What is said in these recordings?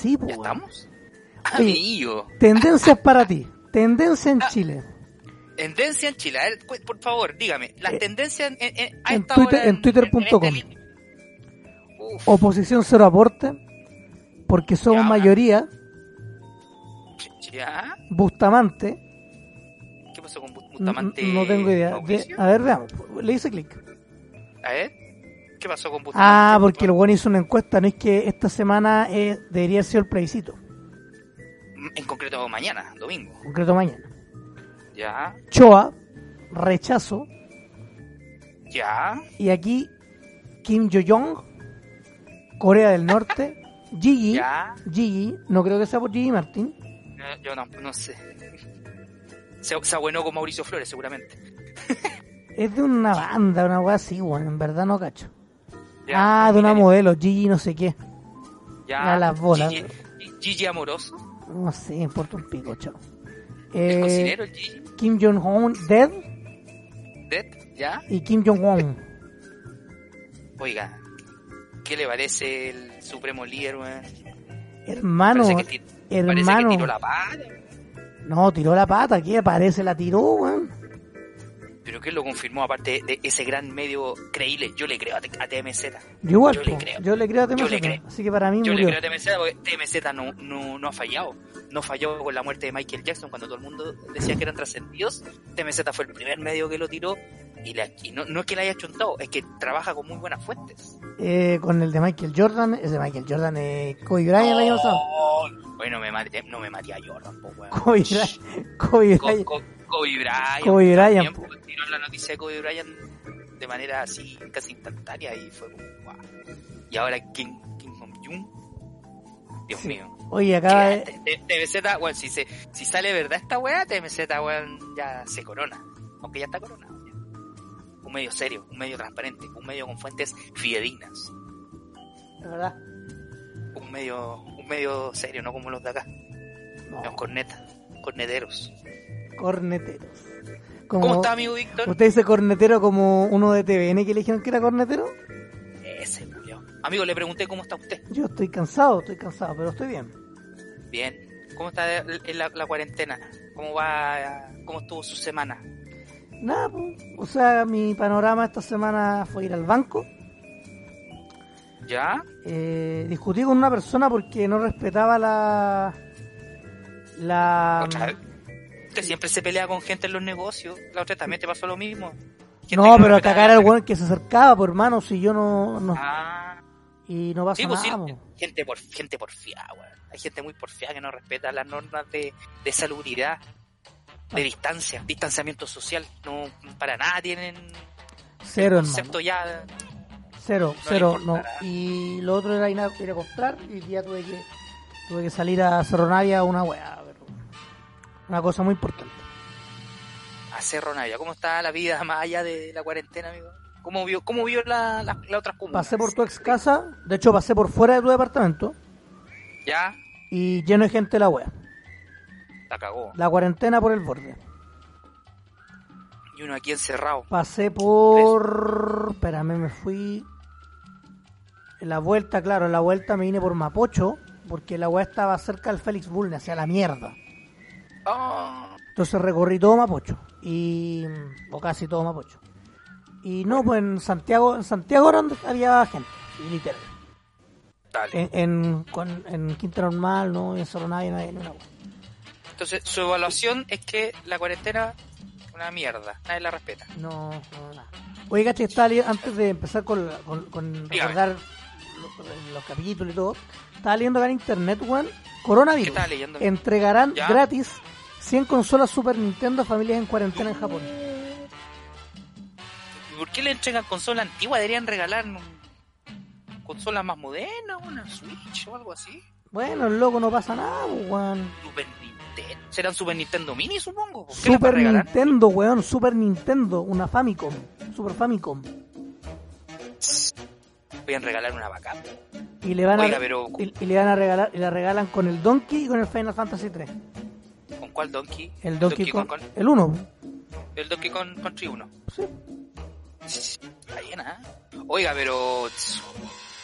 Sí, pues. ¿Ya estamos? Amigo. Tendencias para ti. Tendencia en Chile. Tendencia en Chile. A ver, por favor, dígame. Las Eh, tendencias en, en, en twitter.com. Oposición cero aporte. Porque somos Ya. mayoría. ¿Ya? Bustamante. ¿Qué pasó con Bustamante? No tengo idea. Mauricio? a ver, veamos. Le hice clic. A ver. ¿Qué pasó con Bustamante? Ah, porque el buen hizo una encuesta. No es que esta semana eh, debería ser el plebiscito. En concreto mañana, domingo. Concreto mañana. Ya. Choa. Rechazo. Ya. Y aquí Kim Jo-jong. Corea del Norte. Gigi. Ya. Gigi. No creo que sea por Gigi Martin. Eh, Yo no, no sé. Se, se abuenó con Mauricio Flores, seguramente. Es de una banda, una weá así, bueno, en verdad no cacho. Ya, ah, de una modelo, Gigi no sé qué. Ya. a las bolas. Gigi, Gigi Amoroso. No sé, importa un pico, chao. El Eh, cocinero, el Gigi. Kim Jong-un, Dead, Dead. Ya. y Kim Jong-un. Oiga, ¿qué le parece el supremo líder, weón? Hermano, Parece que, ti- parece que hermano. tiró la pata. No, tiró la pata, ¿qué? Parece la tiró, weón. Pero que lo confirmó, aparte de ese gran medio creíble. Yo le creo a, TMZ. Yo igual, Yo le creo. yo le creo a Yo le TMZ, creo. así que para mí Yo le creo a TMZ porque TMZ no, no, no ha fallado. No falló con la muerte de Michael Jackson cuando todo el mundo decía que eran trascendidos. TMZ fue el primer medio que lo tiró. Y, le- y no, no es que le haya chuntado, es que trabaja con muy buenas fuentes. Eh, con el de Michael Jordan, ese de Michael Jordan, eh, Kobe Bryant el año pasado. Bueno, me maté, no me maté a Jordan, po, weón. Kobe Bryant, Kobe Co- Bryant. co- Kobe Bryant. Kobe Bryant, también, pues, tiró la noticia de Kobe Bryant de manera así casi instantánea y fue como, wow. Y ahora Kim, Kim Jong-un. Dios Sí. mío. Oye, acá eh, TMZ, bueno, si, se, si sale verdad esta weá, TMZ, weón, ya se corona. Aunque ya está coronado. ya. Un medio serio, un medio transparente, un medio con fuentes fidedignas. de verdad. Un medio, un medio serio, no como los de acá. No, Los cornetas, corneteros. Corneteros. Como, ¿Cómo está, amigo Víctor? ¿Usted dice cornetero como uno de TVN que le dijeron que era cornetero? Ese murió. Amigo, le pregunté cómo está usted. Yo estoy cansado, estoy cansado, pero estoy bien. Bien. ¿Cómo está la, la cuarentena? ¿Cómo va? ¿Cómo estuvo su semana? Nada, pues, o sea, mi panorama esta semana fue ir al banco. ¿Ya? Eh, discutí con una persona porque no respetaba la... La... Otra vez. Usted siempre se pelea con gente en los negocios. La otra también te pasó lo mismo. Gente No, pero la- el weón que se acercaba, por hermano, si yo no... no- Ah, y no pasa sí, pues nada, po. Gente, por, gente porfiada, weón. Hay gente muy porfiada que no respeta las normas de, de salubridad, Ah. de distancia, distanciamiento social. No, para nada tienen Cero, hermano. concepto ya. Cero, le cero, no. Y lo otro era ir a, ir a comprar y día tuve que, tuve que salir a Cerro Navia a una weá. Una cosa muy importante. A Cerro Navia. ¿Cómo está la vida más allá de la cuarentena, amigo? ¿Cómo vio, cómo vio la, la, la otra comunas? Pasé por tu ex casa, de hecho pasé por fuera de tu departamento Ya, y lleno de gente la wea. la cagó. La cuarentena por el borde. Y uno aquí encerrado. Pasé por... Espérame, me fui... En la vuelta, claro, en la vuelta me vine por Mapocho, porque la weá estaba cerca del Félix Bulne, hacia la mierda. Entonces recorrí todo Mapocho. Y, o casi todo Mapocho. Y no, pues en Santiago, en Santiago era donde había gente, literal. En, en, con- en Quinta Normal, no, en Cerro Navia, no hay ni una wea. Entonces, su evaluación es que la cuarentena una mierda. Nadie la respeta. No, no, nada. Oye, caché, estaba leyendo- antes de empezar con, con, con recordar los, los capítulos y todo, estaba leyendo acá en internet, weón, coronavirus. ¿Qué estaba leyendo? Entregarán ¿Ya? gratis 100 consolas Super Nintendo a familias en cuarentena en Japón. ¿Por qué le entregan consola antigua? Deberían regalar consola más moderna, una Switch o algo así. Bueno, loco, no pasa nada, weón. Super Nintendo. Serán Super Nintendo Mini, supongo. ¿Por qué les va a Super? Nintendo, weón, Super Nintendo, una Famicom, Super Famicom. Voy a regalar una vaca. Y le van a pero- y, y le van a regalar y la regalan con el Donkey y con el Final Fantasy 3. ¿Con cuál Donkey? El Donkey, Kong Kong, con- el 1. el Donkey Kong Country 1. Sí. Está llena, ¿eh? Oiga, pero,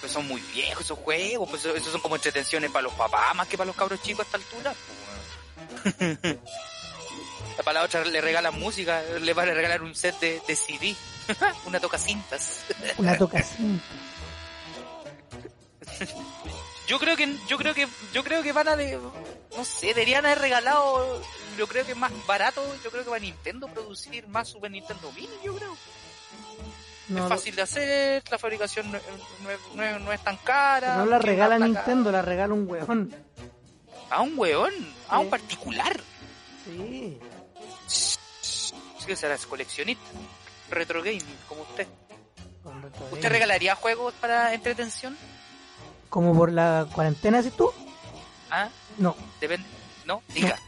pues son muy viejos esos juegos, pues esos son como entretenciones para los papás más que para los cabros chicos a esta altura. para la otra le regalan música, le van a regalar un set de, de CD, una toca cintas. Una tocacinta. Yo creo que, yo creo que, yo creo que van a de, no sé, deberían haber regalado, yo creo que es más barato, yo creo que va a Nintendo producir más Super Nintendo Mini, yo creo. No, es fácil de hacer, la fabricación no, no es, no es- tan cara. no la regala Nintendo, la regala un weón. A un weón, a Sí. un particular. Sí. Sí que serás coleccionista. Retro gaming, como usted. Retro ¿Usted Gaming. regalaría juegos para entretención? Como por la cuarentena, decís tú? Ah, No, depende. No, diga.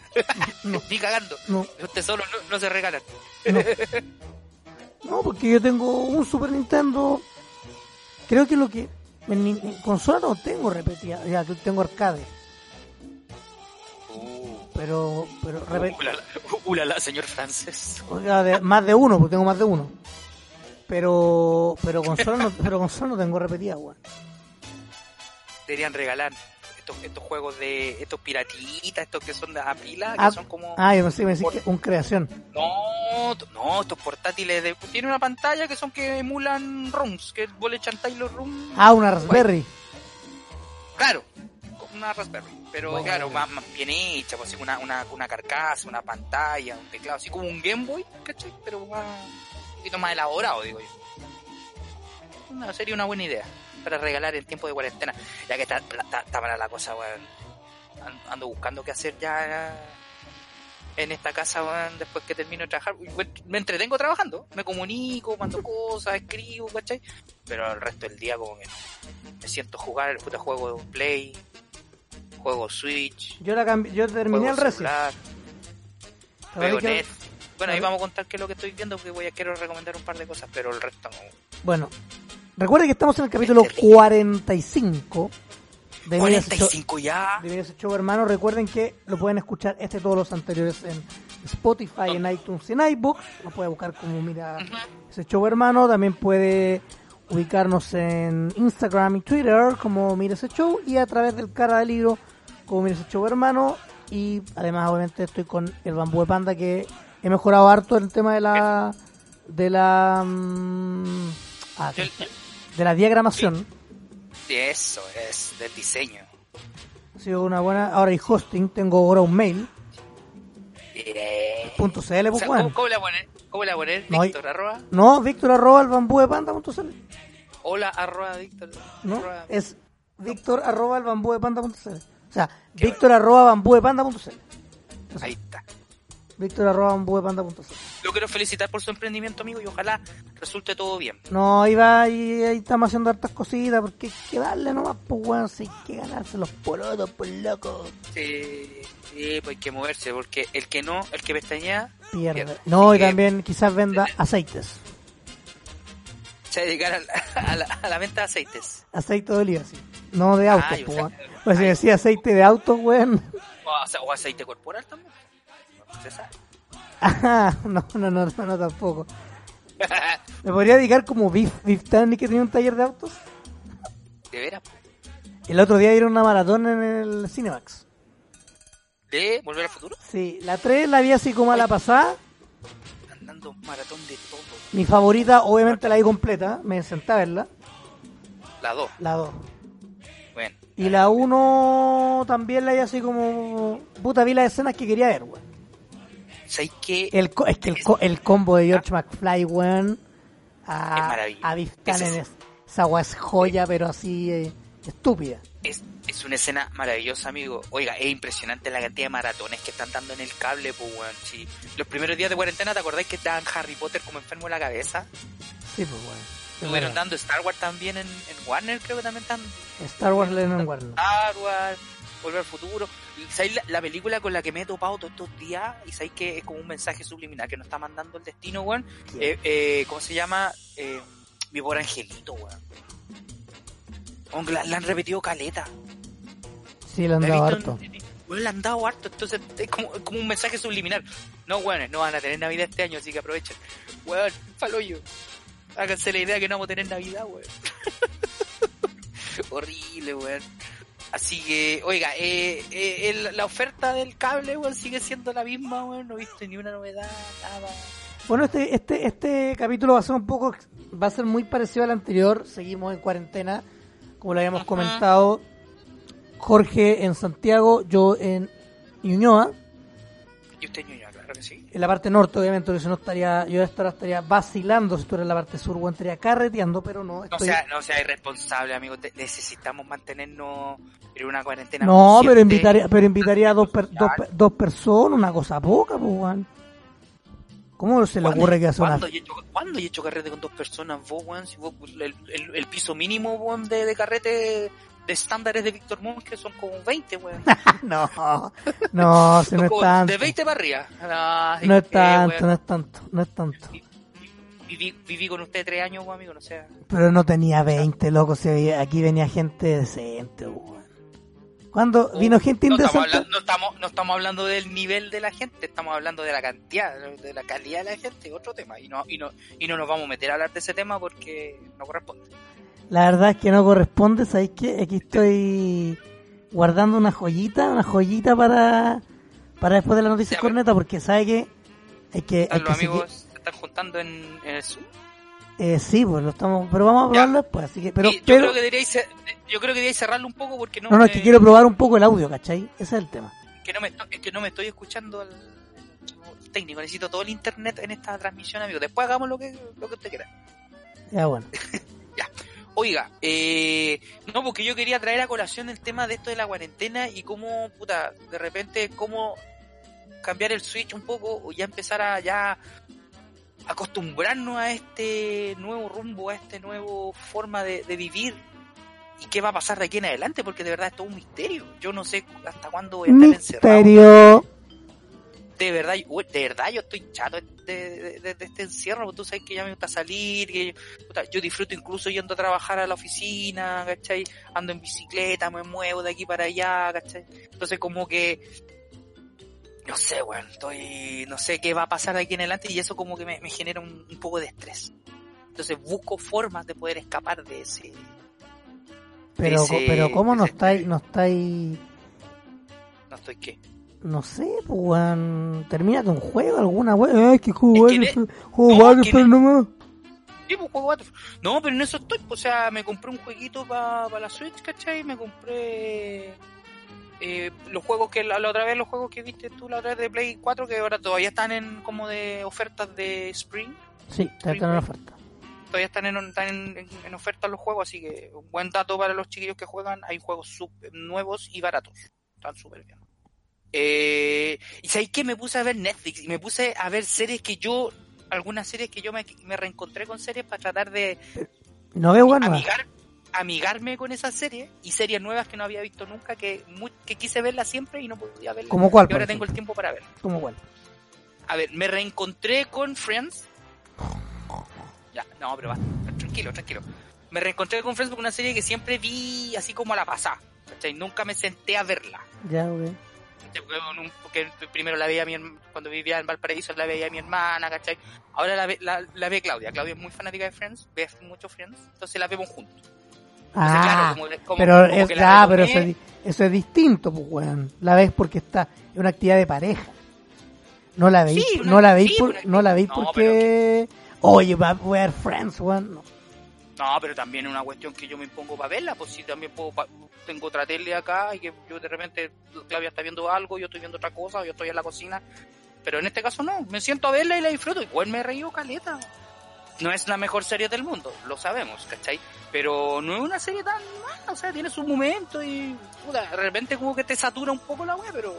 no, Ni cagando. no, Usted solo no, no se regalan. no. No, porque yo tengo un Super Nintendo. Creo que lo que. En, en consola no tengo repetida. Ya, yo tengo arcade. Uh, Pero. pero repe- ulala, ulala, señor francés. Oiga, de- más de uno, porque tengo más de uno. Pero. Pero consola no, pero consola no tengo repetida, weón. Deberían regalar estos, estos juegos de estos piratitas, estos que son de a pila, que Ah, son como... Ah, yo pensé que me decís que un creación. No, no, estos portátiles de... Tiene una pantalla que son que emulan ROMs, que vos le echan Taylor ROM. Ah, una Raspberry. Claro, con una Raspberry. Pero Bueno. claro, más, más bien hecha, pues así una, una, una carcasa, una pantalla, un teclado, así como un Game Boy, ¿cachai? Pero más, un poquito más elaborado, digo yo. Una, sería una buena idea para regalar en tiempo de cuarentena. Ya que está, está, está para la cosa, weón. An- Ando buscando qué hacer ya en esta casa, weón, después que termino de trabajar. Me entretengo trabajando, me comunico, mando cosas, escribo, ¿cachai? Pero el resto del día como que me siento jugar el puto juego de Play, juego Switch, Yo la cambi- yo terminé el ahí juego Netflix. Bueno, ahí vamos a contar qué es lo que estoy viendo porque voy a quiero recomendar un par de cosas, pero el resto no. Bueno, recuerde que estamos en el capítulo terrible. 45 de Mira ese Show, 45 ya. de ese Show, hermano. Recuerden que lo pueden escuchar este y todos los anteriores en Spotify, en iTunes y en iBooks. Lo puede buscar como Mira ese Show, hermano. También puede ubicarnos en Instagram y Twitter como Mira ese Show y a través del cara del libro como Mira ese Show, hermano. Y además, obviamente, estoy con el bambú de panda que he mejorado harto en el tema de la de la mm, ah, de la diagramación. Sí, eso es del diseño. Ha sido una buena. Ahora hay hosting, tengo ahora un mail. Eh, Punto CL, o pues sea, bueno. ¿cómo, cómo le voy a poner? ¿Cómo le voy a poner? No Víctor arroba. No, Víctor arroba el bambú de panda punto CL. Hola arroba Víctor. No, arroba- es Víctor arroba el bambú de panda punto CL. O sea, Víctor arroba bambú de panda punto CL. Ahí está. Víctor arroba. Lo quiero felicitar por su emprendimiento, amigo, y ojalá resulte todo bien. No, ahí va ahí estamos haciendo hartas cositas porque hay que darle nomás, pues weón, si hay que ganarse los porotos, pues loco. Sí, sí, pues hay que moverse, porque el que no, el que pestañea, Pierde. Pierde. No, y también quizás venda aceites. se dedicar a la, a la, a la venta de aceites. Aceite de oliva, sí. No de autos, o pues sea. Pues si decía aceite de auto, weón. O, o aceite corporal también. ¿Usted sabe? Ajá, no, no, no, no, no, tampoco. Me podría dedicar como Beef, Beef Tanny que tenía un taller de autos. De veras. El otro día dieron una maratón en el Cinemax. ¿De Volver al Futuro? Sí, la 3 la vi así como a la pasada. Andando maratón de todo. Mi favorita, obviamente la vi completa, me senté a verla. La 2. La 2. Bueno. Y la 1 también la vi así como. Puta, vi las escenas que quería ver, weón. ¿Sabes qué? El, co- es que el, co- el combo de George McFly, weón. Es A, maravilloso. a Biff Ese Tannen es- es- esa es joya, pero así eh, estúpida. Es, es una escena maravillosa, amigo. Oiga, es impresionante la cantidad de maratones que están dando en el cable, pues, weón. Sí. Los primeros días de cuarentena, ¿te acordáis que estaban Harry Potter como enfermo en la cabeza? Sí, pues, weón. Es Estuvieron dando Star Wars también en, en Warner, creo que también están Star Wars Lennon Warner. Star Wars, Volver al Futuro. ¿Sabéis la, la película con la que me he topado todos estos días? Y sabéis que es como un mensaje subliminal que nos está mandando el destino, weón. Eh, eh, ¿Cómo se llama? Eh, mi pobre angelito, weón. Weón, La, la han repetido caleta. Sí, le han La he dado visto harto. weón, le han dado harto, entonces es como, es como un mensaje subliminal. No, weones, no van a tener Navidad este año, así que aprovechen. Weón, faloyo. Háganse la idea que no vamos a tener Navidad, weón. Horrible, weón. Así que, oiga, eh, eh, el- la oferta del cable, weón, sigue siendo la misma, weón. No he visto ni una novedad, nada. Bueno, este, este, este capítulo va a ser un poco, va a ser muy parecido al anterior. Seguimos en cuarentena, como lo habíamos Ajá. comentado. Jorge en Santiago, yo en Ñuñoa, Y usted, que sí. En la parte norte, obviamente, porque si no estaría, yo estaría vacilando, si tú eres en la parte sur, o estaría carreteando, pero no, No sea, no sea irresponsable, amigo. Te- necesitamos mantenernos en una cuarentena. No, pero invitaría, pero invitaría a dos, per- dos, dos personas, una cosa poca, pues, weón. ¿Cómo se le ¿Cuándo- ocurre que hace una... ¿Cuándo he hecho, ¿cuándo he hecho carrete con dos personas, vos? Si vos, el, el- el piso mínimo, de, de carrete de estándares de Víctor Montt, que son como 20, weón. No, no, si no es tanto. De 20 para arriba. Ah, No es tanto, weón. no es tanto, no es tanto. Viví, viví con usted tres años, weón, amigo, no sé. Pero no tenía 20, loco, si aquí venía gente decente, weón. ¿Cuándo vino gente no estamos, indecente? hablando, no, estamos, no estamos hablando del nivel de la gente, estamos hablando de la cantidad, de la calidad de la gente, otro tema. Y no, y no, y no nos vamos a meter a hablar de ese tema porque no corresponde. La verdad es que no corresponde, ¿sabéis qué? Aquí estoy guardando una joyita, una joyita para, para después de la noticia Ya, corneta, porque sabe que hay que... Hay Los que seguir- amigos se están juntando en, en el Zoom. eh, sí, pues lo estamos, pero vamos a Ya. probarlo después, así que, pero, yo, pero, creo que deberíais, yo creo que deberíais cerrarlo un poco porque no, no, no, es que quiero probar un poco el audio, ¿cachai? Ese es el tema. que no me, es que no me estoy escuchando el técnico. Necesito todo el internet en esta transmisión, amigo. Después hagamos lo que, lo que usted quiera. Ya, bueno. Oiga, eh, no, porque yo quería traer a colación el tema de esto de la cuarentena y cómo, puta, de repente, cómo cambiar el switch un poco o ya empezar a ya acostumbrarnos a este nuevo rumbo, a este nuevo forma de, de vivir y qué va a pasar de aquí en adelante, porque de verdad es todo un misterio. Yo no sé hasta cuándo voy a estar encerrado. De verdad, uy, de verdad yo estoy chato de, de- este encierro, tú sabes que ya me gusta salir, que puta, yo disfruto incluso yendo a trabajar a la oficina, ¿cachai? Ando en bicicleta, me muevo de aquí para allá, ¿cachai? Entonces como que, no sé, weón, estoy, no sé qué va a pasar de aquí en adelante y eso como que me, me genera un, un poco de estrés. Entonces busco formas de poder escapar de ese... Pero, ese- pero ¿cómo no estáis, no estáis, No estoy qué. No sé, pues, weón, termínate un juego, alguna weón, ay, que juego Es que juego Battlefield nomás. Sí, pues juego Battlefield. No, pero en eso estoy. pues, O sea, me compré un jueguito para la Switch, ¿cachai? Me compré eh, los juegos que la, la otra vez, los juegos que viste tú la otra vez de Play 4, que ahora todavía están en como de ofertas de Spring. Sí, te va a una oferta. Todavía están en, están en, en- en oferta los juegos, así que un buen dato para los chiquillos que juegan. Hay juegos sub- nuevos y baratos. Están súper bien. Eh, y sabéis que me puse a ver Netflix y me puse a ver series que yo, algunas series que yo me, me reencontré con series para tratar de, No veo amigar, amigarme con esa serie y series nuevas que no había visto nunca, que, mu- que quise verla siempre y no podía verla. ¿Como cuál, Y ahora tengo el tiempo para verla. como cuál. A ver, me reencontré con Friends. Ya, no, pero basta. Tranquilo, tranquilo. Me reencontré con Friends porque una serie que siempre vi así como a la pasada. ¿cachai? Nunca me senté a verla. Ya, ok. ¿cachai? Porque primero la veía mi herm- cuando vivía en Valparaíso, la veía mi hermana, ¿cachai? Ahora la ve, la, la ve Claudia. Claudia es muy fanática de Friends, ve mucho Friends, entonces la vemos juntos. Entonces, Ah, claro, como- como- pero, como es, que ah, pero eso, es, eso es distinto, pues, weón. La ves porque está es una actividad de pareja. No la veis, Sí, una- no la veis, sí, por- no la veis no, porque, oye, va a ver Friends, weón. No. No, pero también es una cuestión que yo me impongo para verla, pues si también puedo, tengo otra tele acá y que yo de repente, Claudia está viendo algo, yo estoy viendo otra cosa, yo estoy en la cocina, pero en este caso no, me siento a verla y la disfruto, igual me he reído caleta. No es la mejor serie del mundo, lo sabemos, ¿cachai? Pero no es una serie tan mala, o sea, tiene su momento y puta, de repente como que te satura un poco la web, pero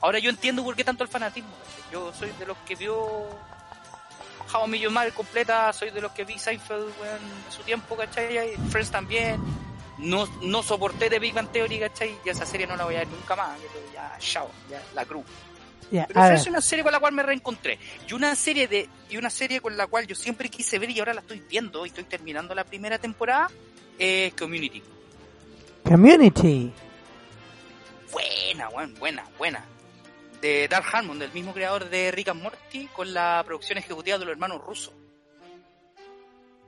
ahora yo entiendo por qué tanto el fanatismo. ¿cachai? Yo soy de los que vio How I Met completa, soy de los que vi Seinfeld weón, en su tiempo, ¿cachai? Y Friends también. No, no soporté de Big Bang Theory, ¿cachai? Y esa serie no la voy a ver nunca más. Ya, chao, ya, la cruz. Pero Friends es una serie con la cual me reencontré. Y una serie de y una serie con la cual yo siempre quise ver y ahora la estoy viendo y estoy terminando la primera temporada es Community. Community. Buena, weón, buena, buena. De Dark Harmon, del mismo creador de Rick and Morty, con la producción ejecutiva de los hermanos rusos.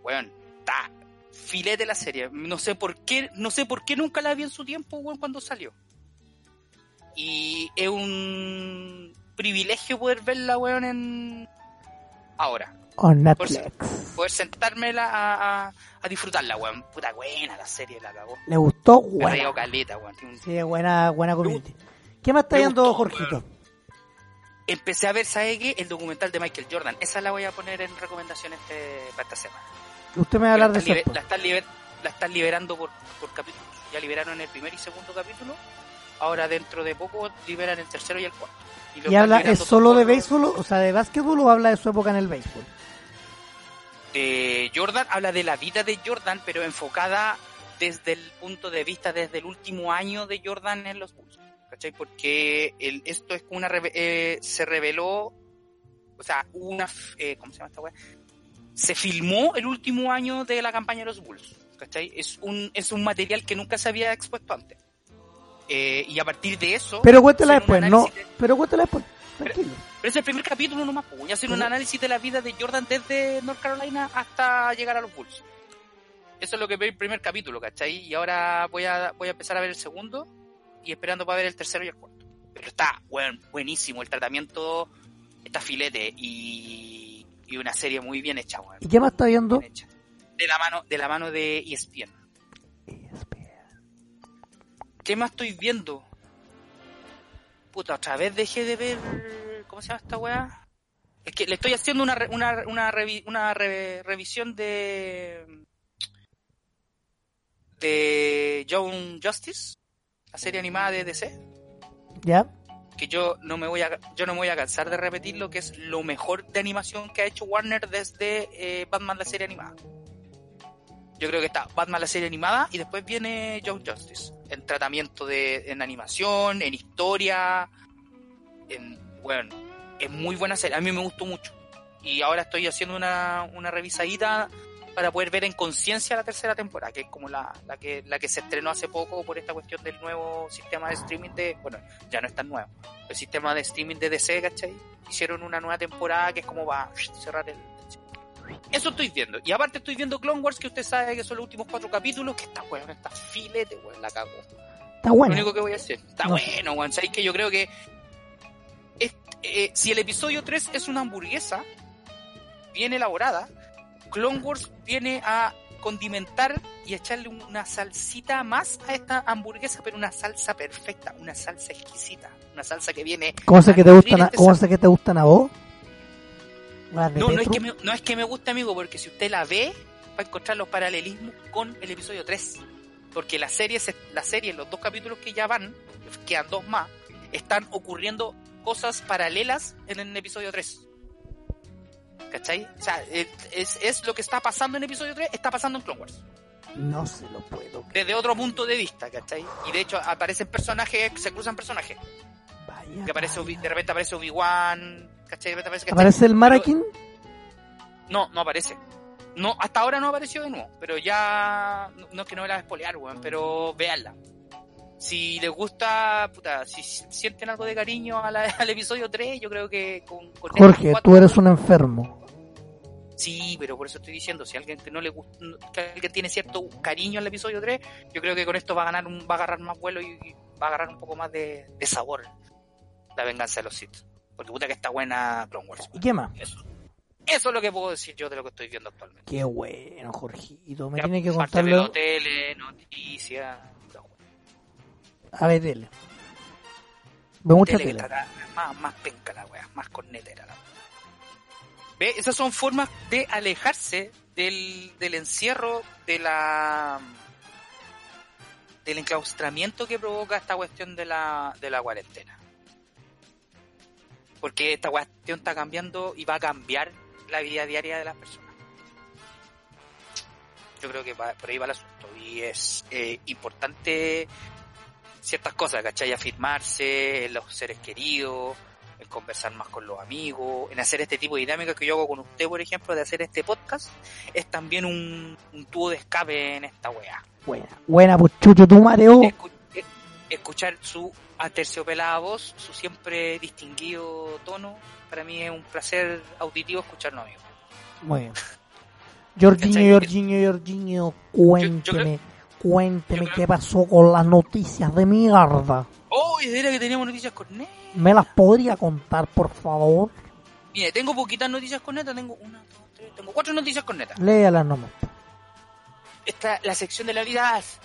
Weón, está filete la serie. No sé por qué, no sé por qué nunca la vi en su tiempo, weón, cuando salió. Y es un privilegio poder verla, weón, en ahora. On Netflix. Poder sentármela a, a, a disfrutarla, weón. Puta buena la serie, la cagó. ¿Le gustó? Buena. caleta, weón. Sí, buena, buena community. ¿Qué más está viendo, Jorgito? Empecé a ver, ¿sabe qué? El documental de Michael Jordan. Esa la voy a poner en recomendación este, para esta semana. Usted me va a hablar de eso. la, están liber- la están liberando por, por capítulos. Ya liberaron el primer y segundo capítulo. Ahora dentro de poco liberan el tercero y el cuarto. ¿Y habla, es solo de béisbol, o sea, de básquetbol o habla de su época en el béisbol? Eh, Jordan habla de la vida de Jordan, pero enfocada desde el punto de vista, desde el último año de Jordan en los Bulls. ¿Cachai? Porque el, esto es como una. eh, se reveló. O sea, una. Eh, ¿Cómo se llama esta weá? Se filmó el último año de la campaña de los Bulls. ¿Cachai? Es un, es un material que nunca se había expuesto antes. Eh, y a partir de eso. Pero cuéntala después, no, de- pero cuéntala después. Tranquilo. pero es el primer capítulo nomás. Voy a hacer un Pero- análisis de la vida de Jordan desde North Carolina hasta llegar a los Bulls. Eso es lo que ve el primer capítulo, ¿cachai? Y ahora voy a, voy a empezar a ver el segundo y esperando para ver el tercero y el cuarto. Pero está, buen, buenísimo, el tratamiento está filete y, y una serie muy bien hecha, weón. ¿Y qué más está viendo? De la mano, de la mano de E ESPN. ¿Qué más estoy viendo? Puta, otra vez dejé de ver. ¿Cómo se llama esta weá? Es que le estoy haciendo una, re- una, una, revi- una re- revisión de. de Young Justice, la serie animada de DC. ¿Ya? Que yo no me voy a yo no me voy a cansar de repetir lo que es lo mejor de animación que ha hecho Warner desde eh, Batman la serie animada. Yo creo que está Batman la serie animada y después viene Young Justice. En tratamiento de, en animación, en historia, en, bueno, es muy buena serie. A mí me gustó mucho. Y ahora estoy haciendo una, una revisadita para poder ver en conciencia la tercera temporada, que es como la, la que, la que se estrenó hace poco por esta cuestión del nuevo sistema de streaming de, bueno, ya no es tan nuevo, el sistema de streaming de DC, ¿cachai? Hicieron una nueva temporada que es como va a cerrar el, eso estoy viendo. Y aparte estoy viendo Clone Wars, que usted sabe que son los últimos cuatro capítulos, que está bueno, está filete, weón, la cago. Está Lo bueno. único que voy a hacer. Está No. bueno, weón. Sabéis que yo creo que eh, si el episodio 3 es una hamburguesa bien elaborada, Clone Wars viene a condimentar y echarle una salsita más a esta hamburguesa, pero una salsa perfecta, una salsa exquisita, una salsa que viene ¿Cómo sé que te gustan, a, este cómo sé que te gustan a vos? No, no es, que me, no es que me guste, amigo, porque si usted la ve, va a encontrar los paralelismos con el episodio 3. Porque la serie, se- la serie, los dos capítulos que ya van, quedan dos más, están ocurriendo cosas paralelas en el episodio 3. ¿Cachai? O sea, es, es- lo que está pasando en episodio 3, está pasando en Clone Wars. No se lo puedo creer. Desde otro punto de vista, ¿cachai? Y de hecho aparecen personajes, se cruzan personajes. Vaya, Que aparece vaya. De repente aparece Obi-Wan, ¿cachai? De repente aparece. ¿Aparece el Marakin? No, no aparece. No, hasta ahora no apareció de nuevo, pero ya no, no es que no me la voy a spoilear, weón, pero véanla. Si les gusta, puta, si sienten algo de cariño a la- al episodio 3, yo creo que con, con Jorge, estas tú cuatro- eres un enfermo. Sí, pero por eso estoy diciendo, si alguien que no le gusta, que alguien tiene cierto cariño al episodio 3, yo creo que con esto va a ganar un, va a agarrar más vuelo y, y va a agarrar un poco más de, de sabor la venganza de los Sith. Porque puta que está buena Clone Wars. ¿Y qué más? Eso. Eso es lo que puedo decir yo de lo que estoy viendo actualmente. Qué bueno, Jorgito. Me Ya, tiene que parte de los tele, noticias. A ver, tele. Veo mucha tele más, más penca la wea, más cornetera la wea. ¿Ve? Esas son formas de alejarse del, del encierro, de la del enclaustramiento que provoca esta cuestión de la, de la cuarentena. Porque esta cuestión está cambiando y va a cambiar la vida diaria de las personas. Yo creo que va- por ahí va el asunto. Y es eh, importante ciertas cosas, ¿cachai? Afirmarse en los seres queridos, en conversar más con los amigos, en hacer este tipo de dinámicas que yo hago con usted, por ejemplo, de hacer este podcast, es también un, un tubo de escape en esta weá. Buena, buena, pues chucho, tu mareo. Escu- eh, escuchar su aterciopelada voz, su siempre distinguido tono, para mí es un placer auditivo escucharlo, amigo. Muy bien. Jorginho. Jorginho, Jorginho, cuénteme, cuénteme yo creo- qué pasó con las noticias de mierda. ¡Oh! y era que teníamos noticias con Net. ¿Me las podría contar, por favor? Mire, tengo poquitas noticias con neta, tengo una, dos, tres, tengo cuatro noticias con neta. Léalas nomás. Esta la sección de la vida. Neta,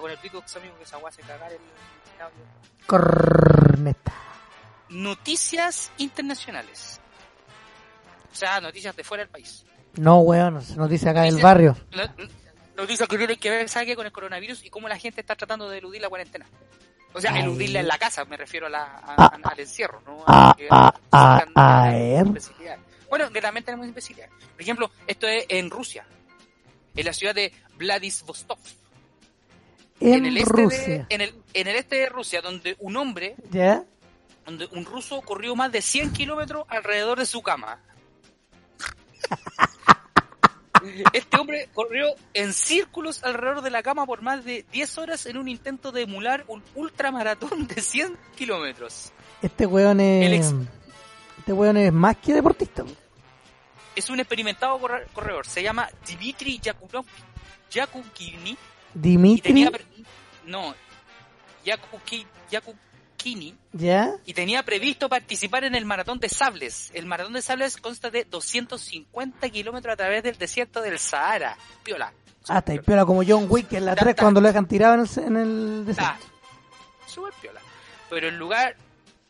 Con el pico, amigo, que esa agua hace cagar el el audio. Corneta. Noticias internacionales. O sea, noticias de fuera del país. No, weón, se dice acá del barrio. Noticias que tienen que ver, ¿sabe? Con el coronavirus y cómo la gente está tratando de eludir la cuarentena. O sea, Ay. eludirla en la casa, me refiero a la, a- Ah, al encierro, ¿no? ah, ah, a la ver. Bueno, que también tenemos imbecilidad. Por ejemplo, esto es en Rusia, en la ciudad de Vladivostok, En, el este Rusia. de, en el en el este de Rusia, donde un hombre, ¿Ya? donde un ruso corrió más de 100 kilómetros alrededor de su cama. Este hombre corrió en círculos alrededor de la cama por más de 10 horas en un intento de emular un ultramaratón de 100 kilómetros. Este weón es. Este weón es más que deportista. Es un experimentado corre- corredor, se llama Dmitry Yakubov, Yakukini y Dimitri. tenía no Yakuki, Yakukini ¿Ya? y tenía previsto participar en el maratón de sables. El maratón de sables consta de 250 kilómetros a través del desierto del Sahara. Piola. Ah, está piola como John Wick en la Ta, 3 ta. cuando lo dejan tirado en el, en el desierto. súper piola. Pero en lugar,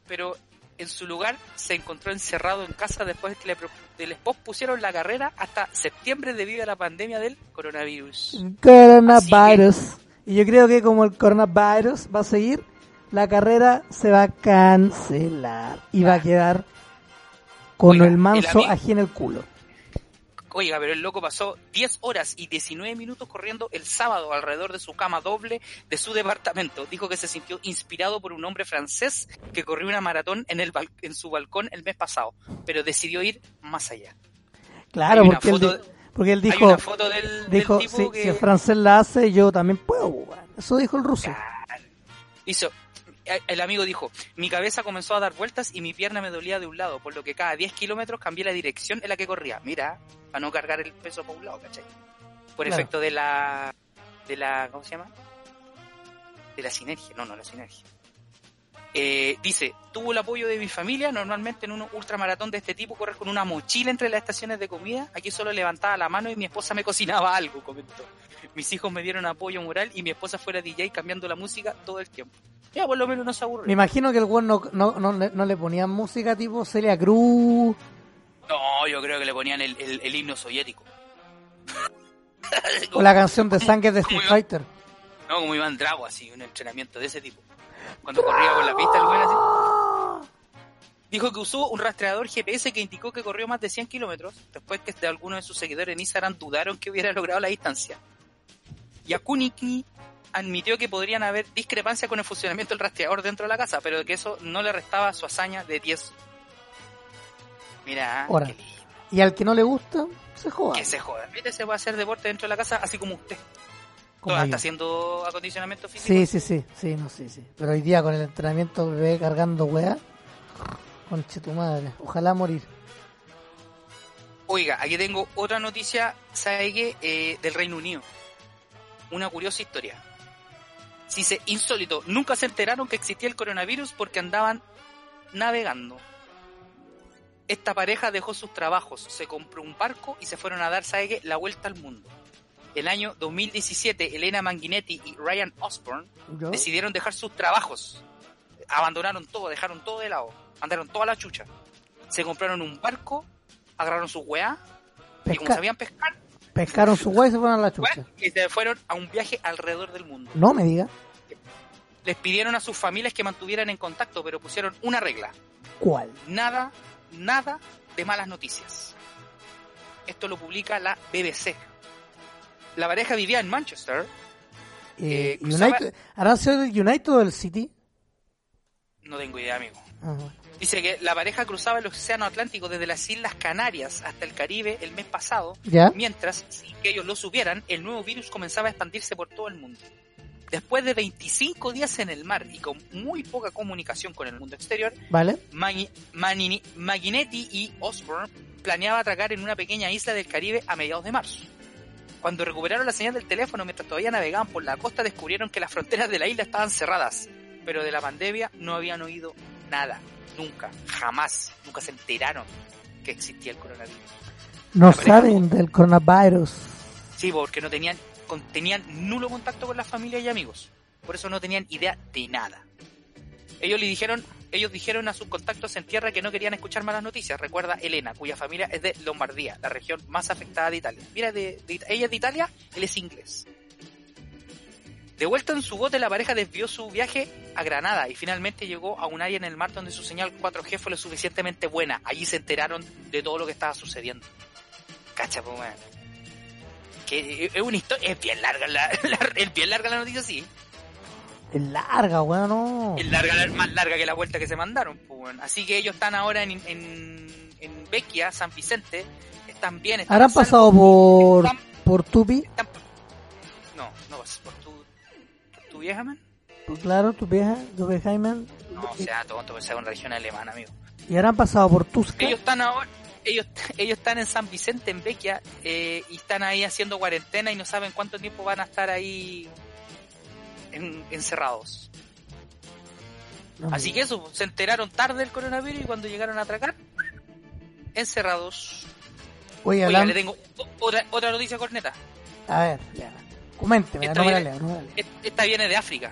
pero en su lugar se encontró encerrado en casa después que le, les pospusieron la carrera hasta septiembre debido a la pandemia del coronavirus. Coronavirus. Y yo creo que como el coronavirus va a seguir, la carrera se va a cancelar y va a quedar con Oiga, el manso el ami- ají en el culo. Oiga, pero el loco pasó 10 horas y 19 minutos corriendo el sábado alrededor de su cama doble de su departamento. Dijo que se sintió inspirado por un hombre francés que corrió una maratón en, el en su balcón el mes pasado, pero decidió ir más allá. Claro, porque él, di- porque él dijo, una foto del, dijo tipo si, que si el francés la hace, yo también puedo. Eso dijo el ruso. hizo. El amigo dijo, mi cabeza comenzó a dar vueltas y mi pierna me dolía de un lado, por lo que cada 10 kilómetros cambié la dirección en la que corría. Mira, para no cargar el peso por un lado, ¿cachai? Por Claro. efecto de la... de la... ¿cómo se llama? De la sinergia, no, no, la sinergia. Eh, dice, tuvo el apoyo de mi familia, normalmente en un ultramaratón de este tipo corres con una mochila entre las estaciones de comida, aquí solo levantaba la mano y mi esposa me cocinaba algo, comentó. Mis hijos me dieron apoyo moral y mi esposa fuera DJ cambiando la música todo el tiempo. Ya, por lo menos no se Me aburrió. imagino que el weón no, no, no, le- no le ponían música tipo Celia Cruz. No, yo creo que le ponían el, el- el himno soviético. O la canción de sangre de Street. Fighter. No, como Iván Drago, así, un entrenamiento de ese tipo. Cuando corría por la pista, el güey así. Dijo que usó un rastreador GPS que indicó que corrió más de 100 kilómetros, después que de algunos de sus seguidores en Instagram dudaron que hubiera logrado la distancia. Yakuniki admitió que podrían haber discrepancias con el funcionamiento del rastreador dentro de la casa, pero que eso no le restaba su hazaña de 10. Mira, Ahora. qué lindo. Y al que no le gusta, se joda. Que se joda. Mire, se puede hacer deporte dentro de la casa así como usted. como ¿Está haciendo acondicionamiento físico? Sí, sí, sí, sí, no, sí, sí. Pero hoy día con el entrenamiento bebé cargando weá, conche tu madre, ojalá morir. Oiga, aquí tengo otra noticia, ¿sabe qué? Eh, del Reino Unido. Una curiosa historia. Si se insólito, nunca se enteraron que existía el coronavirus porque andaban navegando. Esta pareja dejó sus trabajos, se compró un barco y se fueron a dar, ¿sabe qué? La vuelta al mundo. El año 2017, Elena Manginetti y Ryan Osborne decidieron dejar sus trabajos. Abandonaron todo, dejaron todo de lado. Mandaron toda la chucha. Se compraron un barco, agarraron su weá y como sabían pescar, pescaron su weá y se fueron a la chucha. y se fueron a un viaje alrededor del mundo. No me diga Les pidieron a sus familias que mantuvieran en contacto, pero pusieron una regla. cuál. Nada, nada de malas noticias. Esto lo publica la BBC. La pareja vivía en Manchester. Eh, Eh, United, ¿Harán sido del United o del City? No tengo idea, amigo. Ah, bueno. Dice que la pareja cruzaba el Océano Atlántico desde las Islas Canarias hasta el Caribe el mes pasado, ¿Ya? mientras, sin que ellos lo supieran, el nuevo virus comenzaba a expandirse por todo el mundo. Después de 25 días en el mar y con muy poca comunicación con el mundo exterior, ¿Vale? Manini- y Osborne planeaba atracar en una pequeña isla del Caribe a mediados de marzo. Cuando recuperaron la señal del teléfono mientras todavía navegaban por la costa, descubrieron que las fronteras de la isla estaban cerradas, pero de la pandemia no habían oído nada, nunca, jamás, nunca se enteraron que existía el coronavirus. No saben del coronavirus. Sí, porque no tenían, con- tenían nulo contacto con la familia y amigos. Por eso no tenían idea de nada. Ellos le dijeron, ellos dijeron a sus contactos en tierra que no querían escuchar malas noticias. Recuerda Elena, cuya familia es de Lombardía, la región más afectada de Italia. Mira, de, de- ella es de Italia, él es inglés. De vuelta en su bote, la pareja desvió su viaje a Granada y finalmente llegó a un área en el mar donde su señal 4G fue lo suficientemente buena. Allí se enteraron de todo lo que estaba sucediendo. Cacha, pues, weón. Que es una historia, es bien larga la, la- es bien larga la noticia, sí. Es larga, weón, no. Es larga, la- más larga que la vuelta que se mandaron, pues, weón. Así que ellos están ahora en, en, en Vecchia, San Vicente, están bien, están ¿Habrán pasado por, Están- por Tupi? están- no, no, pues, por tu, vieja, man. Pues claro, tu vieja, tu vieja Jaime. No, o sea, tonto, pues es una región alemana, amigo. ¿Y habrán pasado por Tusca? Ellos están ahora, ellos, ellos están en San Vicente, en Vecchia, eh, y están ahí haciendo cuarentena y no saben cuánto tiempo van a estar ahí en- encerrados. No Así que eso, se enteraron tarde del coronavirus y cuando llegaron a atracar, encerrados. Oye, hablando... le tengo otra, otra noticia corneta. A ver, ya. Coménteme, Esta no me la viene- leo, no me la leo. Et- Esta viene de África.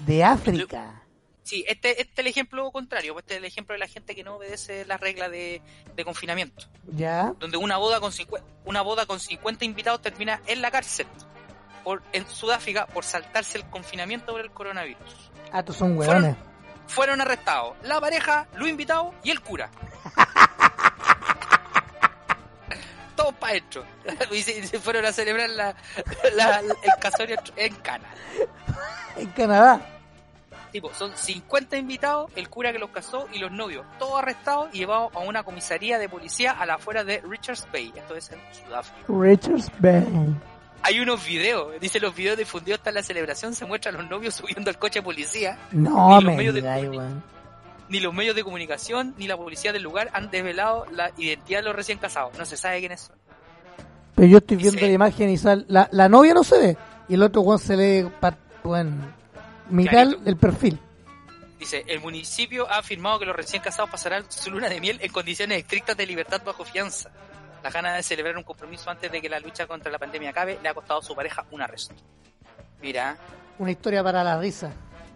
De África. Sí, este, este es el ejemplo contrario, este es el ejemplo de la gente que no obedece las reglas de, de confinamiento. Ya. Donde una boda con 50, una boda con 50 invitados termina en la cárcel por, en Sudáfrica por saltarse el confinamiento por el coronavirus. Ah, estos son hueones. Fueron arrestados la pareja, los invitados y el cura. Todos para adentro. Y se, se fueron a celebrar la, la- el casorio en Cana. En Canadá. Tipo, son 50 invitados, el cura que los casó y los novios, todos arrestados y llevados a una comisaría de policía a la afuera de Richards Bay, esto es en Sudáfrica. Richards Bay. Hay unos videos, dice los videos difundidos hasta la celebración, se muestran los novios subiendo al coche de policía, No me medios de. Ni los medios de comunicación, ni la policía del lugar han desvelado la identidad de los recién casados, no se sabe quiénes son. Pero yo estoy viendo la imagen y sale... La, la novia no se ve. Y el otro weón se lee... Bueno, mitad del perfil. Dice, el municipio ha afirmado que los recién casados pasarán su luna de miel en condiciones estrictas de libertad bajo fianza. La gana de celebrar un compromiso antes de que la lucha contra la pandemia acabe le ha costado a su pareja un arresto. Mira, Una historia para la risa.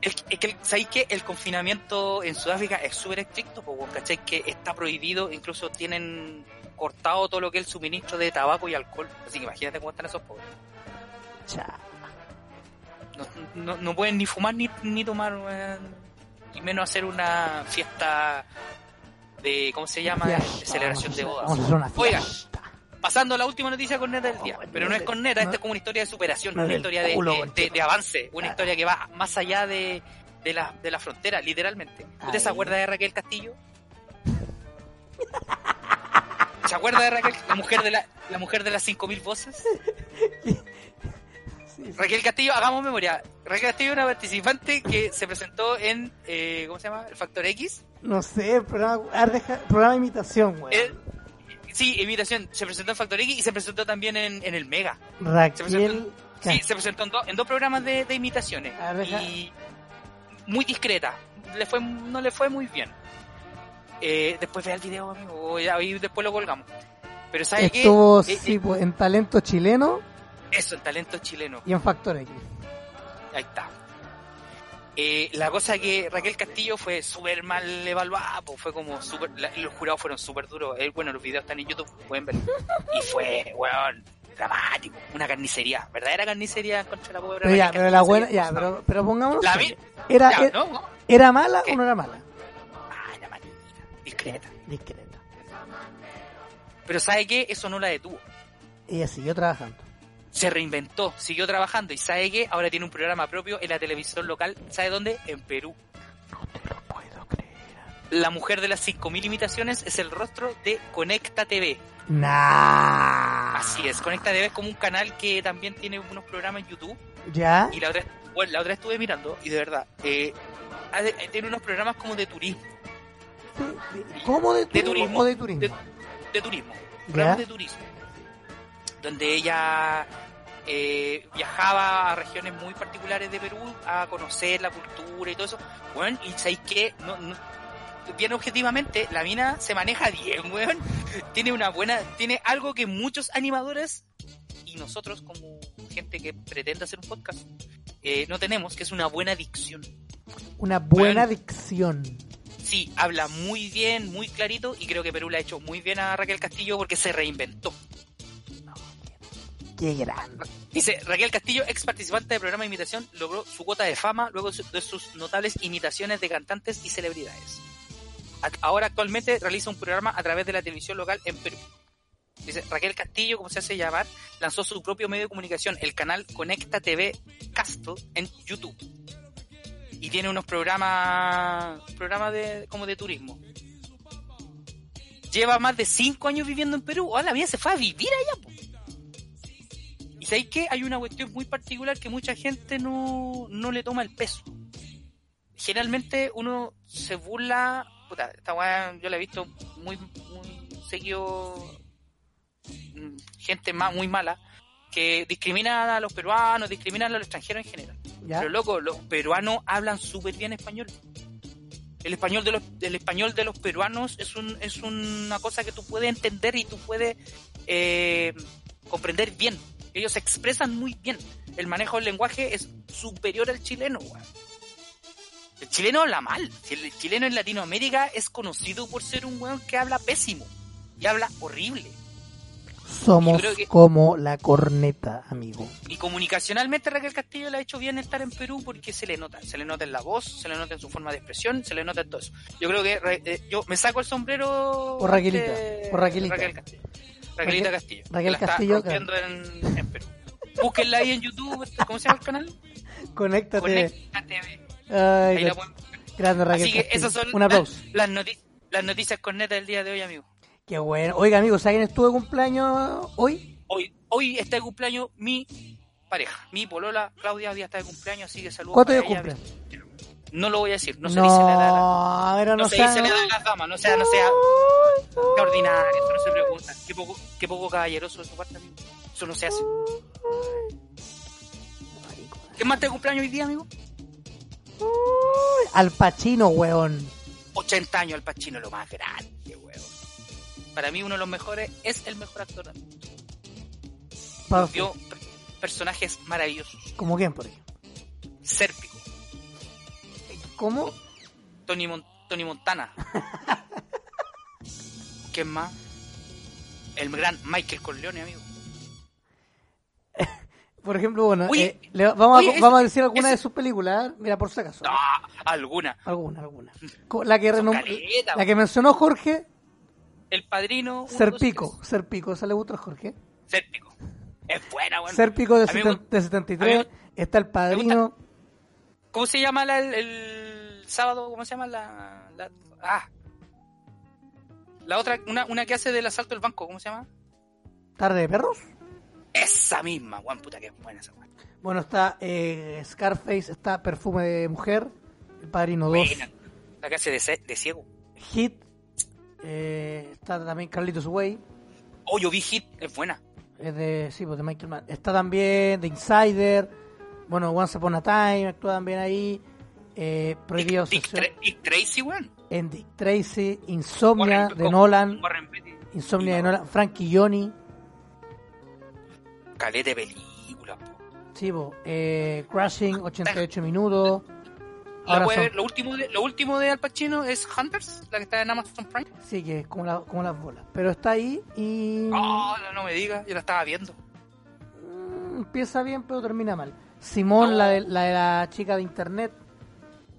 Es, que- es que, ¿sabéis que el confinamiento en Sudáfrica es súper estricto? Pues, ¿cachai? Que está prohibido, incluso tienen cortado todo lo que es el suministro de tabaco y alcohol. Así que imagínate cómo están esos pobres. Cha. No, no, no pueden ni fumar ni, ni tomar, y menos hacer una fiesta de, ¿cómo se llama? De celebración de vamos bodas. Vamos a hacer una Oiga, fiesta. Pasando a la última noticia con neta del día, pero no es con neta, esta es como una historia de superación, una historia de, culo, de- conchito. de- de avance, una historia que va más allá de, de la, de la frontera, literalmente. ¿Usted se acuerda de Raquel Castillo? ¿Se acuerda de Raquel, la mujer de, la, la mujer de las 5000 voces? sí. Raquel Castillo, hagamos memoria. Raquel Castillo es una participante que se presentó en, eh, ¿cómo se llama? El Factor X. No sé, programa, ah, programa de imitación, weón. Eh, sí, imitación. Se presentó en Factor X y se presentó también en, en el Mega. se Raquel presentó- Sí, se presentó en, do- en dos programas de, de imitaciones. A ver, deja- y muy discreta. Le fue, no le fue muy bien. Eh, después vea el video, amigo. ahí después lo colgamos. Pero. Estuvo, Eh, sí, eh, pues, en talento chileno eso, el talento chileno. y en Factor X. Ahí está. Eh, la cosa que Raquel Castillo fue súper mal evaluada, pues fue como súper, los jurados fueron súper duros. Eh, bueno, los videos están en YouTube, pueden verlo. Y fue, weón, dramático, una carnicería, verdadera carnicería contra la pobre Pero ya, Raquel pero la buena, ya, pero, pero pongámonos. La vi- Era, Ya, era, ¿no? ¿Era mala ¿Qué? o no era mala? Ah, la manita, discreta. Discreta. Pero ¿sabe qué? Eso no la detuvo. Ella siguió trabajando. Se reinventó, siguió trabajando y ¿sabe qué? Ahora tiene un programa propio en la televisión local. ¿Sabe dónde? En Perú. No te lo puedo creer. La mujer de las 5.000 imitaciones es el rostro de Conecta TV. Nah. Así es, Conecta TV es como un canal que también tiene unos programas en YouTube. ¿Ya? Y la otra, bueno, la otra estuve mirando y de verdad, eh, eh, tiene unos programas como de turismo. ¿Cómo de De turismo, de turismo? De, de turismo. Programas de turismo. Donde ella eh, viajaba a regiones muy particulares de Perú a conocer la cultura y todo eso. Bueno, y sabéis que no, no- bien objetivamente, la mina se maneja bien, weón. Tiene una buena, tiene algo que muchos animadores y nosotros como gente que pretende hacer un podcast eh, no tenemos, que es una buena dicción. Una buena dicción. Sí, habla muy bien, muy clarito y creo que Perú le ha hecho muy bien a Raquel Castillo porque se reinventó. Qué grande. Dice, Raquel Castillo, ex participante del programa de imitación, logró su cuota de fama luego de su- de sus notables imitaciones de cantantes y celebridades. Ahora actualmente realiza un programa a través de la televisión local en Perú. Dice, Raquel Castillo, como se hace llamar, lanzó su propio medio de comunicación, el canal Conecta TV Castle, en YouTube. Y tiene unos programas, programas de, como de turismo. Lleva más de cinco años viviendo en Perú. ¡Oh, la vida se fue a vivir allá! po! Y sabéis que hay una cuestión muy particular que mucha gente no, no le toma el peso. Generalmente uno se burla, puta, esta weá yo la he visto muy, muy seguido, mm, gente ma- muy mala, que discrimina a los peruanos, discrimina a los extranjeros en general. ¿Ya? Pero loco, los peruanos hablan súper bien español. El español de los, el español de los peruanos es un, es una cosa que tú puedes entender y tú puedes eh, comprender bien. Ellos se expresan muy bien. El manejo del lenguaje es superior al chileno, weón. El chileno habla mal. El chileno en Latinoamérica es conocido por ser un weón que habla pésimo. Y habla horrible. Somos que- como la corneta, amigo. Y comunicacionalmente Raquel Castillo le ha hecho bien estar en Perú porque se le nota, se le nota en la voz, se le nota en su forma de expresión, se le nota en todo eso. Yo creo que eh, yo me saco el sombrero Por Raquelita, por Raquelita. Raquel Castillo. Raquelita Raquel- Castillo. Raquel que la está Castillo, rompiendo en, en Perú. Búsquenla ahí en YouTube, este, ¿cómo se llama el canal? Conéctate. Conecta TV. Ay, Ahí la pueden- grande Raquel Así que Castillo. esas son Un aplauso. las, las, noti- las noticias cornetas del día de hoy, amigo. Qué bueno. Oiga, amigo, ¿saben estuvo de cumpleaños hoy? Hoy, hoy está de cumpleaños mi pareja, mi polola Claudia, hoy está de cumpleaños, así que saludos. ¿Cuánto para día ella. cumple? No lo voy a decir, no se dice la edad. de la- No, No, no, se dice sabe- la edad de las damas, no sea, no sea qué ordinario, eso no se pregunta. Qué poco, qué poco caballeroso de su parte, amigo. Eso no se hace. ¿Qué más te cumpleaños hoy día, amigo? Al Pacino, weón. 80 años al Pacino, lo más grande, weón. Para mí uno de los mejores, es el mejor actor. Vio per- personajes maravillosos. ¿Como quién, por ejemplo? Sérpico, ¿Cómo? Tony, Mon- Tony Montana. ¿Quién más? El gran Michael Corleone, amigo. Por ejemplo, bueno, Oye, eh, le- vamos, oye, a, ese- vamos a decir alguna ese- de sus películas. ¿eh? Mira, por si acaso. Ah, alguna. Alguna, alguna. La que, renom- caleta, la que mencionó Jorge, El padrino. Serpico. Serpico, esa le gusta a Jorge. tres. Sérpico. Es buena, weón. Serpico de, me seten- gu- de 73. a mí Está el padrino. ¿Cómo se llama la- el, el sábado? ¿Cómo se llama la, la- Ah. La otra, una, una que hace del asalto al banco, ¿cómo se llama? Tarde de perros. Esa misma, weón, puta que buena esa weón. Bueno, está eh, Scarface, está Perfume de Mujer, El Padrino 2, Buena. La que hace de, de ciego. Hit, eh, está también Carlitos Way, Oh, yo vi Hit, es buena. es de, sí, pues de Michael Mann. Está también The Insider, bueno, Once Upon a Time, actúa también ahí, eh, Prohibida Dick, Dick Dick Tracy, weón. en Dick Tracy, Insomnia Warren- de con- Nolan, Warren. Insomnia de No. Nolan, Frankie Johnny, Calete de película, po. sí, po, eh, Crashing, 88 minutos. Ahora son- ver, lo, último de, lo último de Al Pacino es Hunters, la que está en Amazon Prime. Sí, que es como, la- como las bolas. Pero está ahí y Oh, no, no me digas, yo la estaba viendo. mm, empieza bien, pero termina mal. Simón, No. la, de, la de la chica de internet.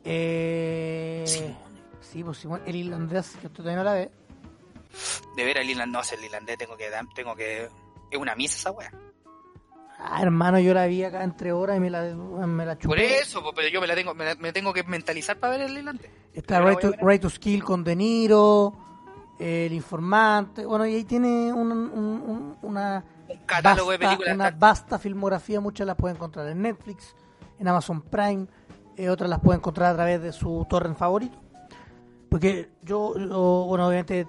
Eh. Sí, pues Simón, el irlandés, que usted todavía no la ve. De ver el irlandés, no sé, el irlandés tengo que tengo que. Es una misa esa wea. Ah, hermano, yo la vi acá entre horas y me la, me la chupé. Por eso, pero yo me la tengo, me, la- me tengo que mentalizar para ver el irlandés. Está right to. Right Skill con De Niro, El Informante. Bueno, y ahí tiene un- un- un- una, Un catálogo de vasta- películas. una vasta filmografía. Muchas las puede encontrar en Netflix, en Amazon Prime. Eh, otras las puede encontrar a través de su torrent favorito. Porque yo, yo, bueno, obviamente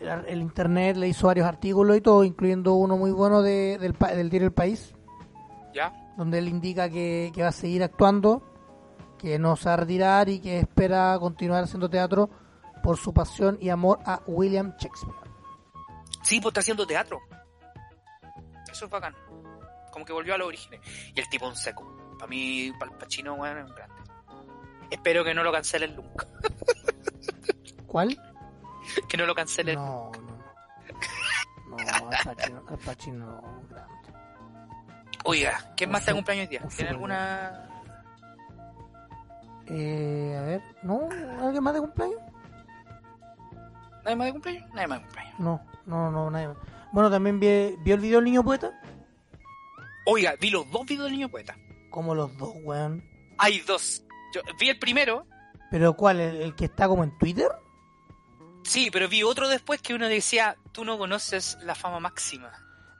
el, el internet le hizo varios artículos y todo, incluyendo uno muy bueno de- del, del diario El País, ¿Ya? donde él indica que, que va a seguir actuando, que no se va a retirar y que espera continuar haciendo teatro por su pasión y amor a William Shakespeare. Sí, pues está haciendo teatro. Eso es bacán. Como que volvió a los orígenes. Y el tipo un seco. Para mí, para el Pacino, weón, es un. Espero que no lo cancelen nunca. ¿Cuál? que no lo cancelen. No, no. No, Al Pacino, Al Pacino no, grande. Oiga, ¿quién más está cumpleaños hoy día? ¿Tiene alguna...? Eh, a ver, ¿no? ¿Alguien más de cumpleaños? ¿Nadie más de cumpleaños? Nadie más de cumpleaños. No, no, no, nadie más. Bueno, también vi, vio el video del niño poeta. Oiga, vi los dos videos del niño poeta. Como los dos, weón. Hay dos. Yo vi el primero, ¿Pero cuál? ¿El, el que está como en Twitter? sí, pero vi otro después que uno decía, tú no conoces la fama máxima.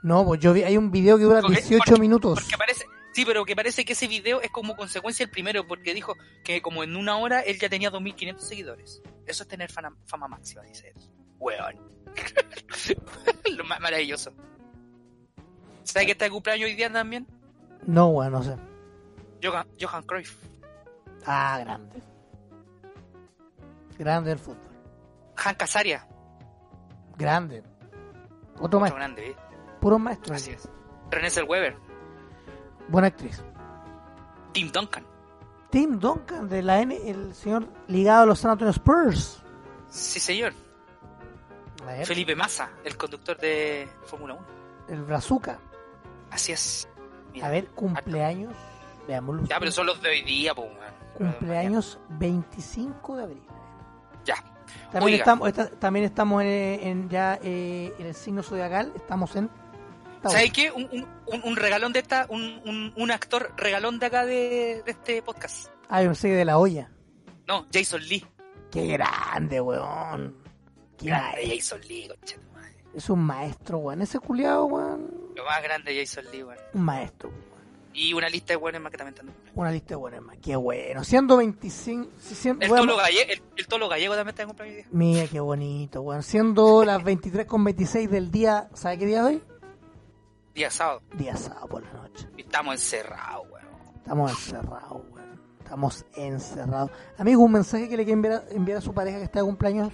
No, pues yo vi, hay un video que dura Porque- 18 porque- minutos. Porque parece, sí, pero que parece que ese video es como consecuencia del primero, porque dijo que como en una hora él ya tenía 2.500 seguidores. Eso es tener fama, fama máxima, dice él. Weón. Lo más maravilloso. ¿Sabes que está de cumpleaños hoy día también? No, weón, no sé. Johan, Johan Cruyff. Ah, grande. Grande el fútbol. Han Casaria. Grande. Otro Otro maestro. grande, ¿eh? Puro maestro. Así es. René Zellweger. Buena actriz. Tim Duncan. Tim Duncan, de la N, el señor ligado a los San Antonio Spurs. Sí, señor. Felipe Massa, el conductor de Fórmula 1. el Brazuca. Así es. Mira. A ver, cumpleaños. Veámoslo. Ya, pero son los de hoy día, pues, Cumpleaños 25 de abril. Ya. También Oiga. estamos, esta- también estamos en, en ya eh, en el signo zodiacal. Estamos en. ¿Sabes qué? Un, un, regalón de esta, un, un, actor regalón de acá de, de este podcast. Ah, yo que de la olla. No, Jason Lee. Qué grande, weón. Qué Grande. Jason Lee. Es un maestro, weón. Ese culiado, weón. Lo más grande de Jason Lee, weón. Un maestro. weón. Y una lista de buenos más que también están. Una lista de buenas más. Qué bueno. Siendo 25. si siendo- El tolo, gallego, el, el tolo gallego también está en cumpleaños. Mira, qué bonito, weón. Siendo las 23 con 26 del día. ¿Sabe qué día es hoy? Día sábado. Día sábado por la noche. Y estamos encerrados, weón. Estamos encerrados, weón. Estamos encerrados. Amigo, un mensaje que le quiere enviar, a- enviar a su pareja que está de cumpleaños.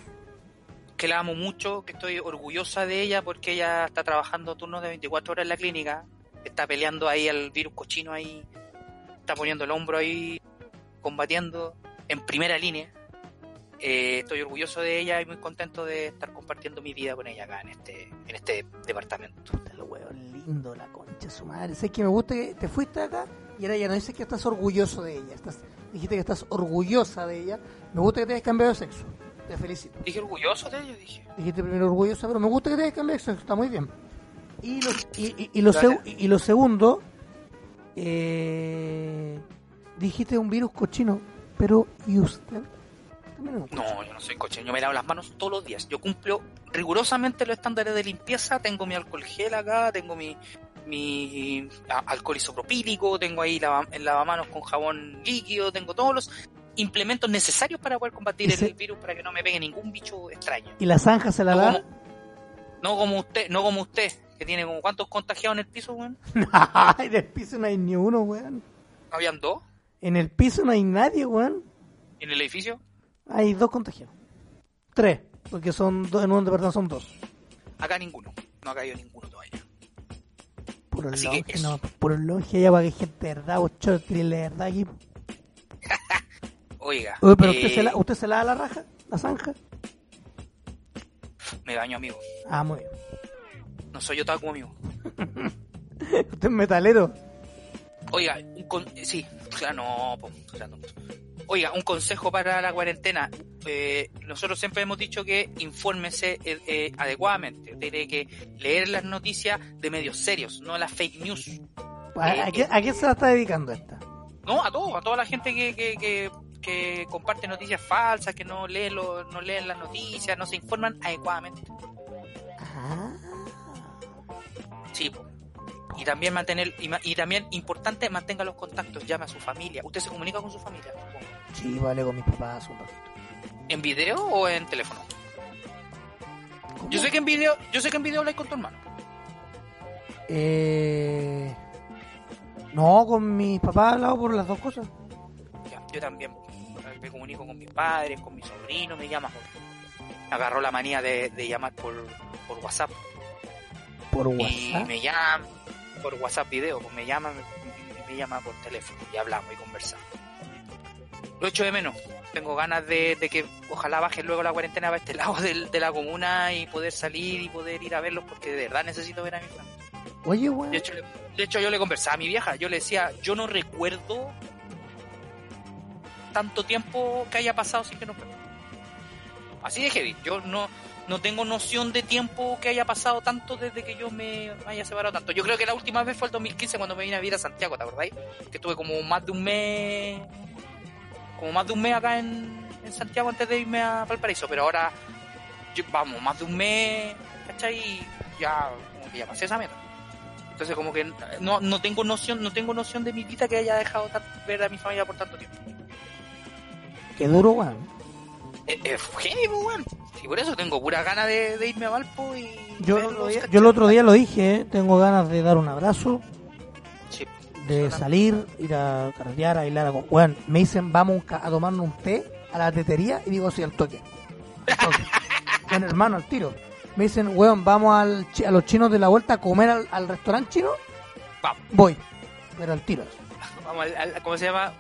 Que la amo mucho, que estoy orgullosa de ella porque ella está trabajando turnos de 24 horas en la clínica. Está peleando ahí al virus cochino ahí. Está poniendo el hombro ahí, combatiendo en primera línea. Eh, estoy orgulloso de ella y muy contento de estar compartiendo mi vida con ella acá en este, en este departamento. El weón lindo, la concha su madre. Sé que me gusta que te fuiste acá y ahora ya no dices que estás orgulloso de ella. Estás, dijiste que estás orgullosa de ella. Me gusta que te hayas cambiado de sexo. Te felicito. Dije orgulloso de ella, dije. Dijiste primero orgullosa, pero me gusta que te hayas cambiado de sexo. Está muy bien. Y lo, y, y- lo, seg- y lo segundo, eh, dijiste un virus cochino, pero ¿y usted? No, yo no soy cochino, yo me lavo las manos todos los días. Yo cumplo rigurosamente los estándares de limpieza, tengo mi alcohol gel acá, tengo mi, mi alcohol isopropílico, tengo ahí lava, el lavamanos con jabón líquido, tengo todos los implementos necesarios para poder combatir ¿Y el se- virus para que no me pegue ningún bicho extraño. ¿Y la zanja se la No da? como, no como usted, no como usted, que tiene como cuántos contagiados en el piso, weón. en el piso no hay ni uno, weón. Habían dos En el piso no hay nadie, weón. en el edificio. Hay dos contagiados. Tres, porque son dos, en un departamento son dos. Acá ninguno. No ha caído ninguno todavía. Puro Así que longe, eso. no, puro longe, ya para que gente de verdad, chortri, de verdad aquí. Oiga, Uy, pero eh, usted, se la, ¿usted se la da la raja? ¿La zanja? me baño, amigo. Ah, muy bien. No soy otaku, amigo. Usted es metalero. Oiga, un con... sí, claro, no, po, o sea, no. Oiga, un consejo para la cuarentena. Eh, nosotros siempre hemos dicho que infórmese eh, eh, adecuadamente. Tiene que leer las noticias de medios serios, no las fake news. ¿A, a qué, a qué se la está dedicando esta? No, a todos, a toda la gente que, que, que, que comparte noticias falsas, que no leen, lo- no leen las noticias, no se informan adecuadamente. Ah, Sí, po. Y también mantener, y, ma- y también importante, mantenga los contactos, llame a su familia. ¿Usted se comunica con su familia? supongo? sí, vale, con mis papás un ratito. ¿En video o en teléfono? Yo sé que en video, yo sé que en video habláis con tu hermano. Eh... No, con mis papás he hablado por las dos cosas. Ya, yo también me comunico con mis padres, con mi sobrino, me llama. Me agarró la manía de, de llamar por, por WhatsApp. Por Y WhatsApp. me llama por WhatsApp video, pues me llama, me, me llama por teléfono y hablamos y conversamos. Lo echo de menos. Tengo ganas de, de que ojalá baje luego la cuarentena para este lado del- de, la comuna y poder salir y poder ir a verlos porque de verdad necesito ver a mi familia. Oye, weón. De hecho, de yo le conversaba a mi vieja, yo le decía, yo no recuerdo tanto tiempo que haya pasado sin que nos. Así de heavy, yo no, no tengo noción de tiempo que haya pasado tanto desde que yo me haya separado tanto. Yo creo que la última vez fue el 2015 cuando me vine a vivir a Santiago, ¿te acordáis? Que estuve como más de un mes, como más de un mes acá en, en Santiago antes de irme a Valparaíso, pero ahora, yo- vamos, más de un mes, ¿cachai? Y ya, como que ya pasé esa meta. Entonces como que no, no tengo noción, no tengo noción de mi vida que haya dejado ver a mi familia por tanto tiempo. Qué duro, weón. Eh, eh, heavy, pues, weón. Y por eso tengo pura ganas de, de irme a Valpo y Yo, el día, yo el otro día lo dije, ¿eh? tengo ganas de dar un abrazo, Sí. de salir, ir a carretear, a bailar. A... Weón, me dicen, vamos a tomarnos un té a la tetería y digo, sí, al toque. Toque. bueno, hermano, al tiro. Me dicen, weón, vamos al a los chinos de la vuelta a comer al, al restaurante chino. Vamos. Voy, pero al tiro. Vamos al, al- ¿cómo se llama?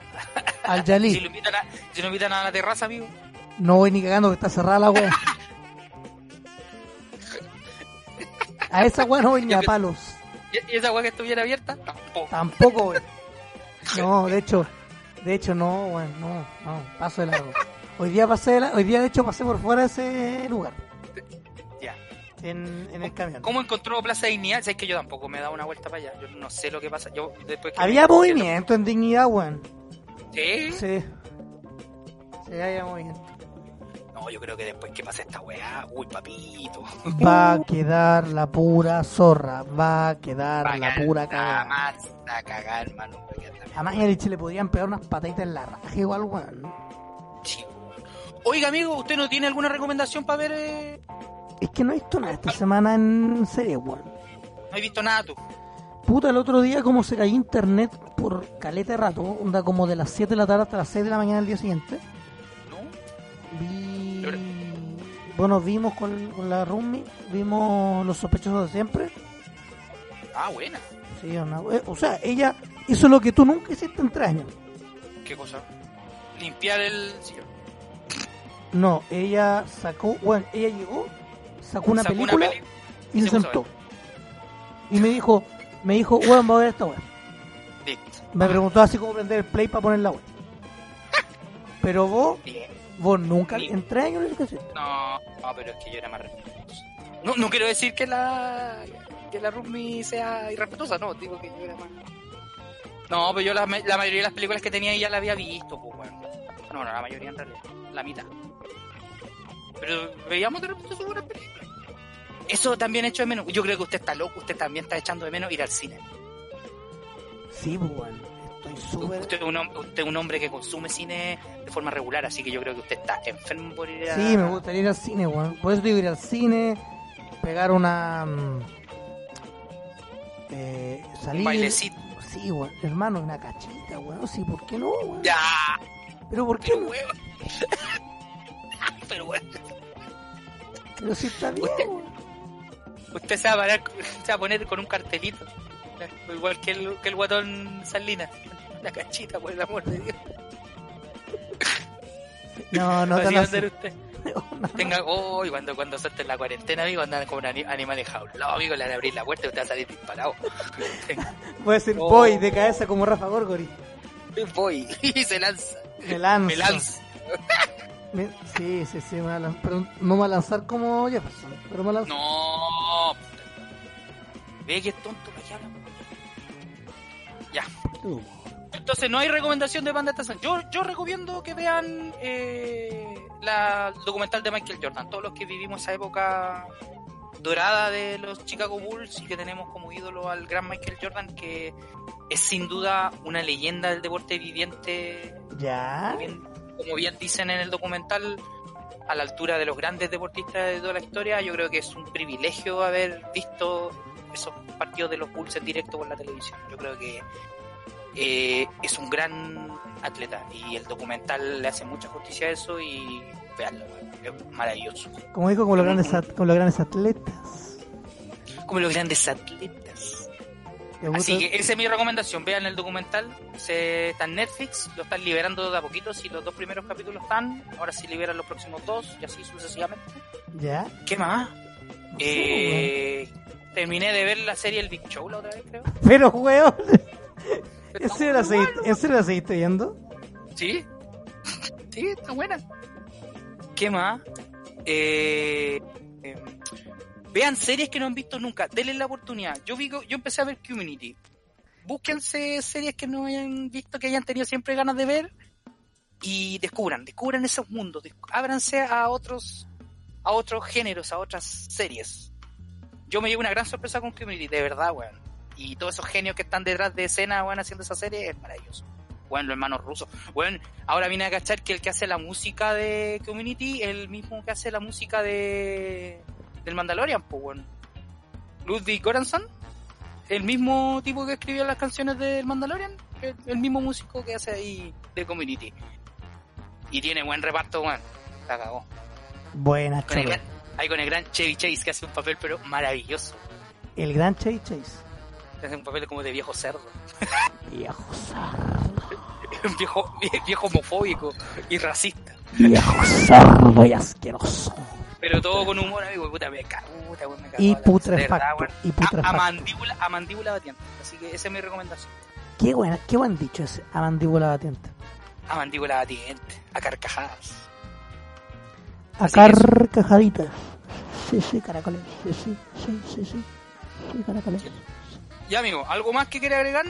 Al Si Yalí. lo invitan a, si lo invitan a la terraza, amigo. No voy ni cagando que está cerrada la wea. A esa wea no voy ni a palos. ¿Y, esa weá que estuviera abierta? Tampoco. Tampoco, güey. No, de hecho, de hecho no, güey, no, no, paso de largo. Hoy día pasé, de la- hoy día de hecho pasé por fuera de ese lugar, Ya. en, en el camión. ¿Cómo encontró Plaza Dignidad? Sabes que yo tampoco me he dado una vuelta para allá. Yo no sé lo que pasa. Yo después que Había me- movimiento en dignidad, güey. ¿Sí? Sí. Sí, había movimiento. No, yo creo que después que pase esta weá, uy, papito. Va a quedar la pura zorra, va a quedar la pura cagada. más a cagar, hermano. porque anda- A Mañalich le podían pegar unas pataditas en la raja igual. Sí. Oiga, amigo, ¿usted no tiene alguna recomendación para ver? eh? Es que no he visto nada esta semana en serie, güey. No he visto nada tú. Puta, el otro día como se cayó internet por caleta de rato, onda como de las 7 de la tarde hasta las 6 de la mañana del día siguiente. Vi... Bueno, vimos con, con la Rumi, vimos Los sospechosos de siempre. Ah, buena. Sí, una- eh, o sea, ella hizo lo que tú nunca hiciste en tres años. ¿Qué cosa? Limpiar el sillón. No, ella sacó, bueno, ella llegó, sacó una Sacó película peli- y se sentó. Y me dijo, me dijo, weón, va a ver esta weón. Me preguntó así cómo prender el play para poner la weón. Pero vos, Bien. Vos nunca, Ni- en tres años no. No, pero es que yo era más respetuoso. No, no quiero decir que la que la Rumi sea irrespetuosa, no, digo que yo era más. No, pero yo la, la mayoría de las películas que tenía ya la había visto, pues bueno. No, no, la mayoría en realidad, la mitad. Pero veíamos de repente su buena película. Eso también echo de menos. Yo creo que usted está loco, usted también está echando de menos ir al cine. Sí, pues, weón. Súper. Usted es, un, usted es un hombre que consume cine de forma regular, así que yo creo que usted está enfermo por ir a... Sí, me gustaría ir al cine, weón. Por eso digo ir al cine, pegar una. mm, Eh, salir. Un bailecito. Sí, weón. Hermano, una cachita, weón. Sí, ¿por qué no, weón? Ya, Pero ¿por qué pero no? huevo. pero bueno, Pero sí está bien, weón. usted se va, a parar- se va a poner con un cartelito. Igual que el, que el guatón Salina. La cachita, por el amor de Dios. No, no tan va a así. ser usted. Tenga, oh, y cuando, cuando salte en la cuarentena, amigo, andan como ani- animales jaulados, amigo, le van a abrir la puerta y usted va a salir disparado. Voy a ser Oh. boy de cabeza como Rafa Gorgori. Voy, y se lanza, Me lanzo. me lanza. Sí, sí, sí, me va a lan- pero no me va a lanzar como Jefferson, pero me va a lanzar. No, ve que es tonto, ¿para qué habla? Ya. Entonces no hay recomendación de banda esta semana. Yo, yo recomiendo que vean eh, la documental de Michael Jordan. Todos los que vivimos esa época dorada de los Chicago Bulls y que tenemos como ídolo al gran Michael Jordan, que es sin duda una leyenda del deporte viviente, Ya. como bien, como bien dicen en el documental, a la altura de los grandes deportistas de toda la historia. Yo creo que es un privilegio haber visto esos partidos de los Bulls en directo por la televisión. Yo creo que eh, es un gran atleta y el documental le hace mucha justicia a eso y veanlo, es maravilloso. Como dijo, como los grandes, at- como los grandes atletas. Como los grandes atletas. Así que esa es mi recomendación, vean el documental, se, está en Netflix, lo están liberando de a poquito, si los dos primeros capítulos están, ahora sí liberan los próximos dos y así sucesivamente. Ya. ¿Qué más? Eh, terminé de ver la serie El Big Show la otra vez, creo. Pero, weón. ¿En serio la seguiste, bueno. ¿en serio la seguiste viendo? Sí, sí, está buena. ¿Qué más? Eh, eh, vean series que no han visto nunca, denle la oportunidad. Yo vi, yo empecé a ver Community. Búsquense series que no hayan visto, que hayan tenido siempre ganas de ver y descubran, descubran esos mundos, ábranse a otros, a otros géneros, a otras series. Yo me llevo una gran sorpresa con Community, de verdad, weón. Y todos esos genios que están detrás de escena, weón, haciendo esa serie, es maravilloso. Bueno, los hermanos rusos. Bueno, ahora vine a cachar que el que hace la música de Community es el mismo que hace la música de del Mandalorian, pues bueno. Ludwig Göransson, el mismo tipo que escribió las canciones del Mandalorian, el, el mismo músico que hace ahí de Community. Y tiene buen reparto, weón. La cagó. Buena, Con el cholo. gran- ahí con el gran Chevy Chase que hace un papel pero maravilloso. El gran Chase Chase. Hace un papel como de viejo cerdo. Viejo. Un viejo, viejo homofóbico y racista. Viejo sardo y asqueroso. Pero todo con humor, amigo. Puta, me cago, puta, weón, me cago Y putrefacto, y A, putrefacto. a mandíbula, a mandíbula batiente. Así que esa es mi recomendación. Qué buena, qué buen dicho ese. A mandíbula batiente. A mandíbula batiente. A carcajadas. A Así carcajaditas. Sí, sí, caracoles. Sí, sí, sí, sí, sí. Sí, caracoles. Ya, amigo, ¿algo más que quiere agregar?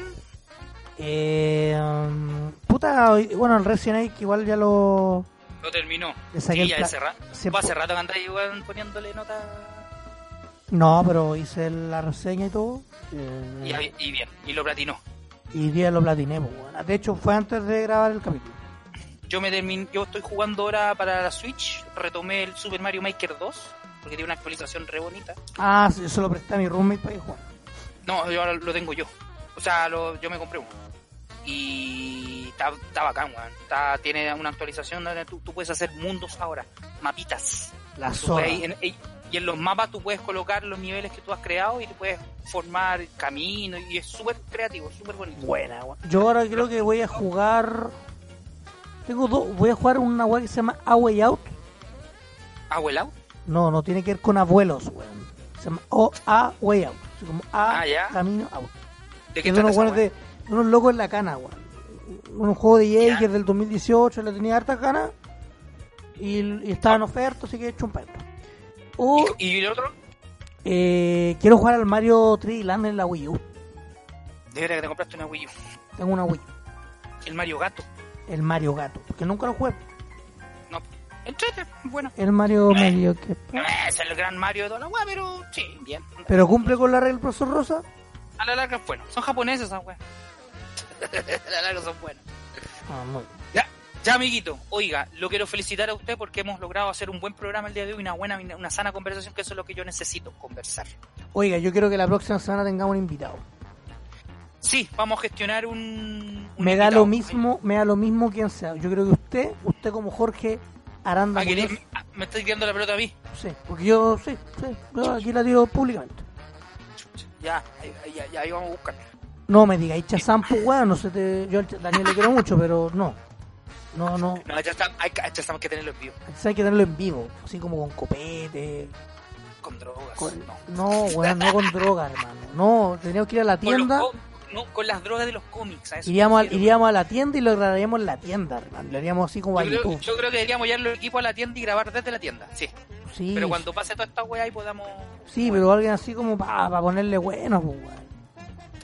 Eh, um, puta, bueno, el Resident Evil igual ya lo... Lo terminó. Le saqué Sí, ya hace, ra- hace rato que andáis weón, poniéndole nota. No, pero hice la reseña y todo. eh, Y, y bien, y lo platinó. y día lo platiné, pues, bueno. De hecho, fue antes de grabar el capítulo. Yo me termin- yo estoy jugando ahora para la Switch. Retomé el Super Mario Maker 2. Porque tiene una actualización re bonita. Ah, sí, eso lo presté a mi roommate para ir jugar. No, yo lo tengo yo. O sea, lo- yo me compré uno. Y está, está bacán, weón. Está, tiene una actualización donde tú, tú puedes hacer mundos ahora, mapitas. La puedes- en- y en los mapas tú puedes colocar los niveles que tú has creado y tú puedes formar caminos. Y es súper creativo, súper bonito. Buena, weón. Yo ahora creo que voy a jugar... Tengo dos, voy a jugar una weá que se llama A Way Out. ¿Abuelao? No, no tiene que ver con abuelos, weón. Se llama O A Way Out. Así como A Ah, ya. Camino Out. ¿De qué unos de unos locos en la cana, weón. Un juego de es del 2018, le tenía hartas ganas. Y, y estaba en oferta, así que he hecho un perro. O ¿Y, y el otro? eh, quiero jugar al Mario 3D Land en la Wii U. De verdad que te compraste una Wii U. Tengo una Wii. El Mario Gato. El Mario Gato. Porque nunca lo jugué. Entrete, bueno. El Mario Eh. medio que... No es el gran Mario de toda la weá, pero sí, bien. Pero cumple con la regla del profesor Rosa. A la larga es bueno. Son japoneses esas weas. a la larga son buenos. Ah, muy bien. Ya, ya amiguito, oiga, lo quiero felicitar a usted porque hemos logrado hacer un buen programa el día de hoy, una buena, una sana conversación, que eso es lo que yo necesito, conversar. Oiga, yo quiero que la próxima semana tengamos un invitado. Sí, vamos a gestionar un... un me da lo mismo, me da lo mismo quien sea. Yo creo que usted, usted como Jorge Aranda Ah, Muñoz, le- ah, me estoy tirando la pelota a mí. sí, porque yo sí, sí, yo aquí la digo públicamente. Ya, ahí, ahí- ahí- vamos a buscar. No me digáis Chazam, pues weón, no sé, te, yo Ch- Daniel le quiero mucho, pero no. No, no, No, ya está, hay, que- ya tenerlo en vivo, hay que tenerlo en vivo, así como con copete. con drogas. con- no. no, weón, no con droga, hermano. No, teníamos que ir a la tienda. No, con las drogas de los cómics. a eso Iríamos, iríamos a la tienda y lo grabaríamos en la tienda, hermano. Lo haríamos así como a Yo creo, YouTube. yo creo que deberíamos llevar los equipos a la tienda y grabar desde la tienda, sí. Sí, Pero cuando pase toda esta weá y podamos... sí, pero alguien así como para ponerle bueno, pues, weón.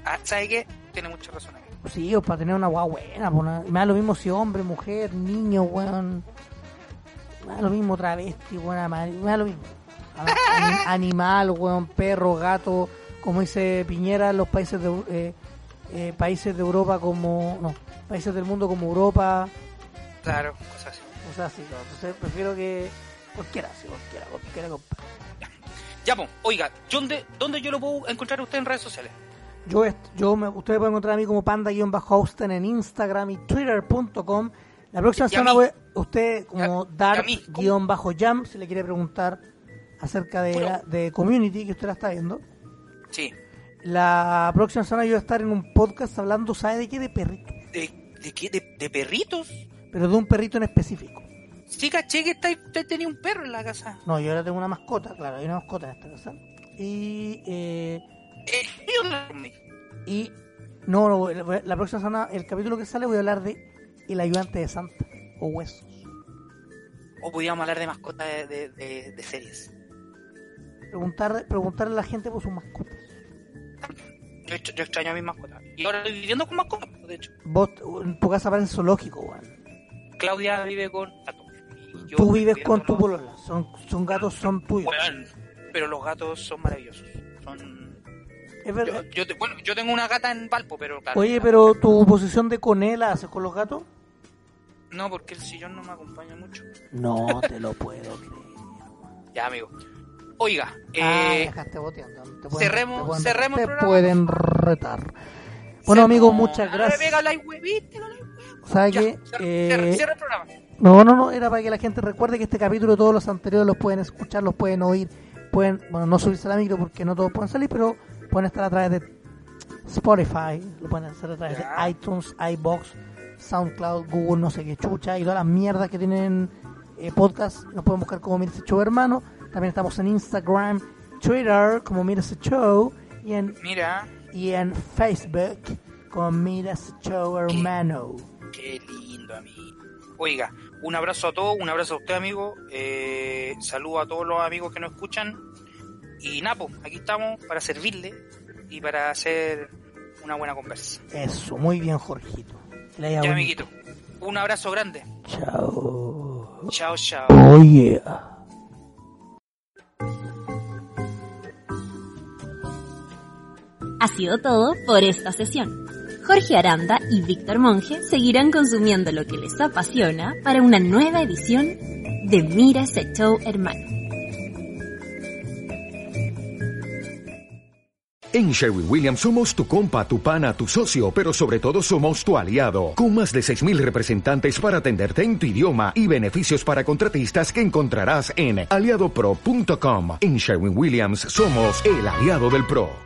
Ah, ¿Sabe qué? Tiene mucha razón aquí. Sí, o para tener una guagua buena. pues, una- Me da lo mismo si hombre, mujer, niño, weón. Me da lo mismo travesti, weón. Me da lo mismo. Animal, weón, perro, gato. Como dice Piñera, en los países de, eh, eh, países de Europa como... No, países del mundo como Europa. Claro, cosas así. No, entonces prefiero que... Cualquiera, sí, cualquiera, cualquiera. compa. Ya, pues, oiga, ¿dónde, ¿dónde yo lo puedo encontrar a usted en redes sociales? Yo, yo me, ustedes pueden encontrar a mí como panda-hosten en Instagram y twitter.com. La próxima semana voy, usted como dark-jam, si le quiere preguntar acerca de, Bueno. la- de Community, que usted la está viendo. Sí. La próxima semana yo voy a estar en un podcast hablando, ¿sabe de qué? De perritos. ¿De, de qué? ¿De, de perritos? Pero de un perrito en específico. Sí, caché que usted tenía un perro en la casa. No, yo ahora tengo una mascota, claro, hay una mascota en esta casa. Y... Eh, y... No, no, la próxima semana, el capítulo que sale voy a hablar de El ayudante de Santa, o Huesos. O podíamos hablar de mascotas de, de, de- de series. preguntar, preguntarle a la gente por sus mascotas. Yo, ex- yo extraño a mis mascotas. Y ahora estoy viviendo con mascotas, de hecho. Vos, en tu casa parece zoológico, weón. Claudia vive con gatos. Y yo Tú vives con tu polola. Son, son gatos, son tuyos. Weón, pero los gatos son maravillosos. Son... Es Yo, verdad. yo te- bueno, yo tengo una gata en Valpo, pero claro. Oye, pero tu posición de conela haces con los gatos? No, porque el sillón no me acompaña mucho. No te lo puedo creer. Ya, amigo. Oiga, ah, eh, dejaste boteando. Te cerremos- te pueden, cerremos te pueden retar. Bueno, amigos, muchas gracias. Eh, cierra- cierra el programa. No, no, no, era para que la gente recuerde que este capítulo, todos los anteriores los pueden escuchar, los pueden oír, pueden, bueno, no subirse a la micro porque no todos pueden salir, pero pueden estar a través de Spotify, lo pueden hacer a través de iTunes, iBox, SoundCloud, Google, no sé qué chucha, y todas las mierdas que tienen eh, podcast, nos pueden buscar como show hermano, también estamos en Instagram, Twitter, como Mira ese show, y en, Mira, y en Facebook, como Mira ese show hermano. qué lindo, amigo. Oiga, un abrazo a todos, un abrazo a usted, amigo. Eh, saludo a todos los amigos que nos escuchan. Y Napo, aquí estamos para servirle y para hacer una buena conversa. Eso, muy bien, Jorgito. Ya, bonito. amiguito. Un abrazo grande. Chao. Chao, chao. Oh yeah. Ha sido todo por esta sesión. Jorge Aranda y Víctor Monge seguirán consumiendo lo que les apasiona para una nueva edición de Mira ese show hermano. En Sherwin Williams somos tu compa, tu pana, tu socio, pero sobre todo somos tu aliado, con más de 6.000 representantes para atenderte en tu idioma y beneficios para contratistas que encontrarás en aliadopro.com. En Sherwin Williams somos el aliado del PRO.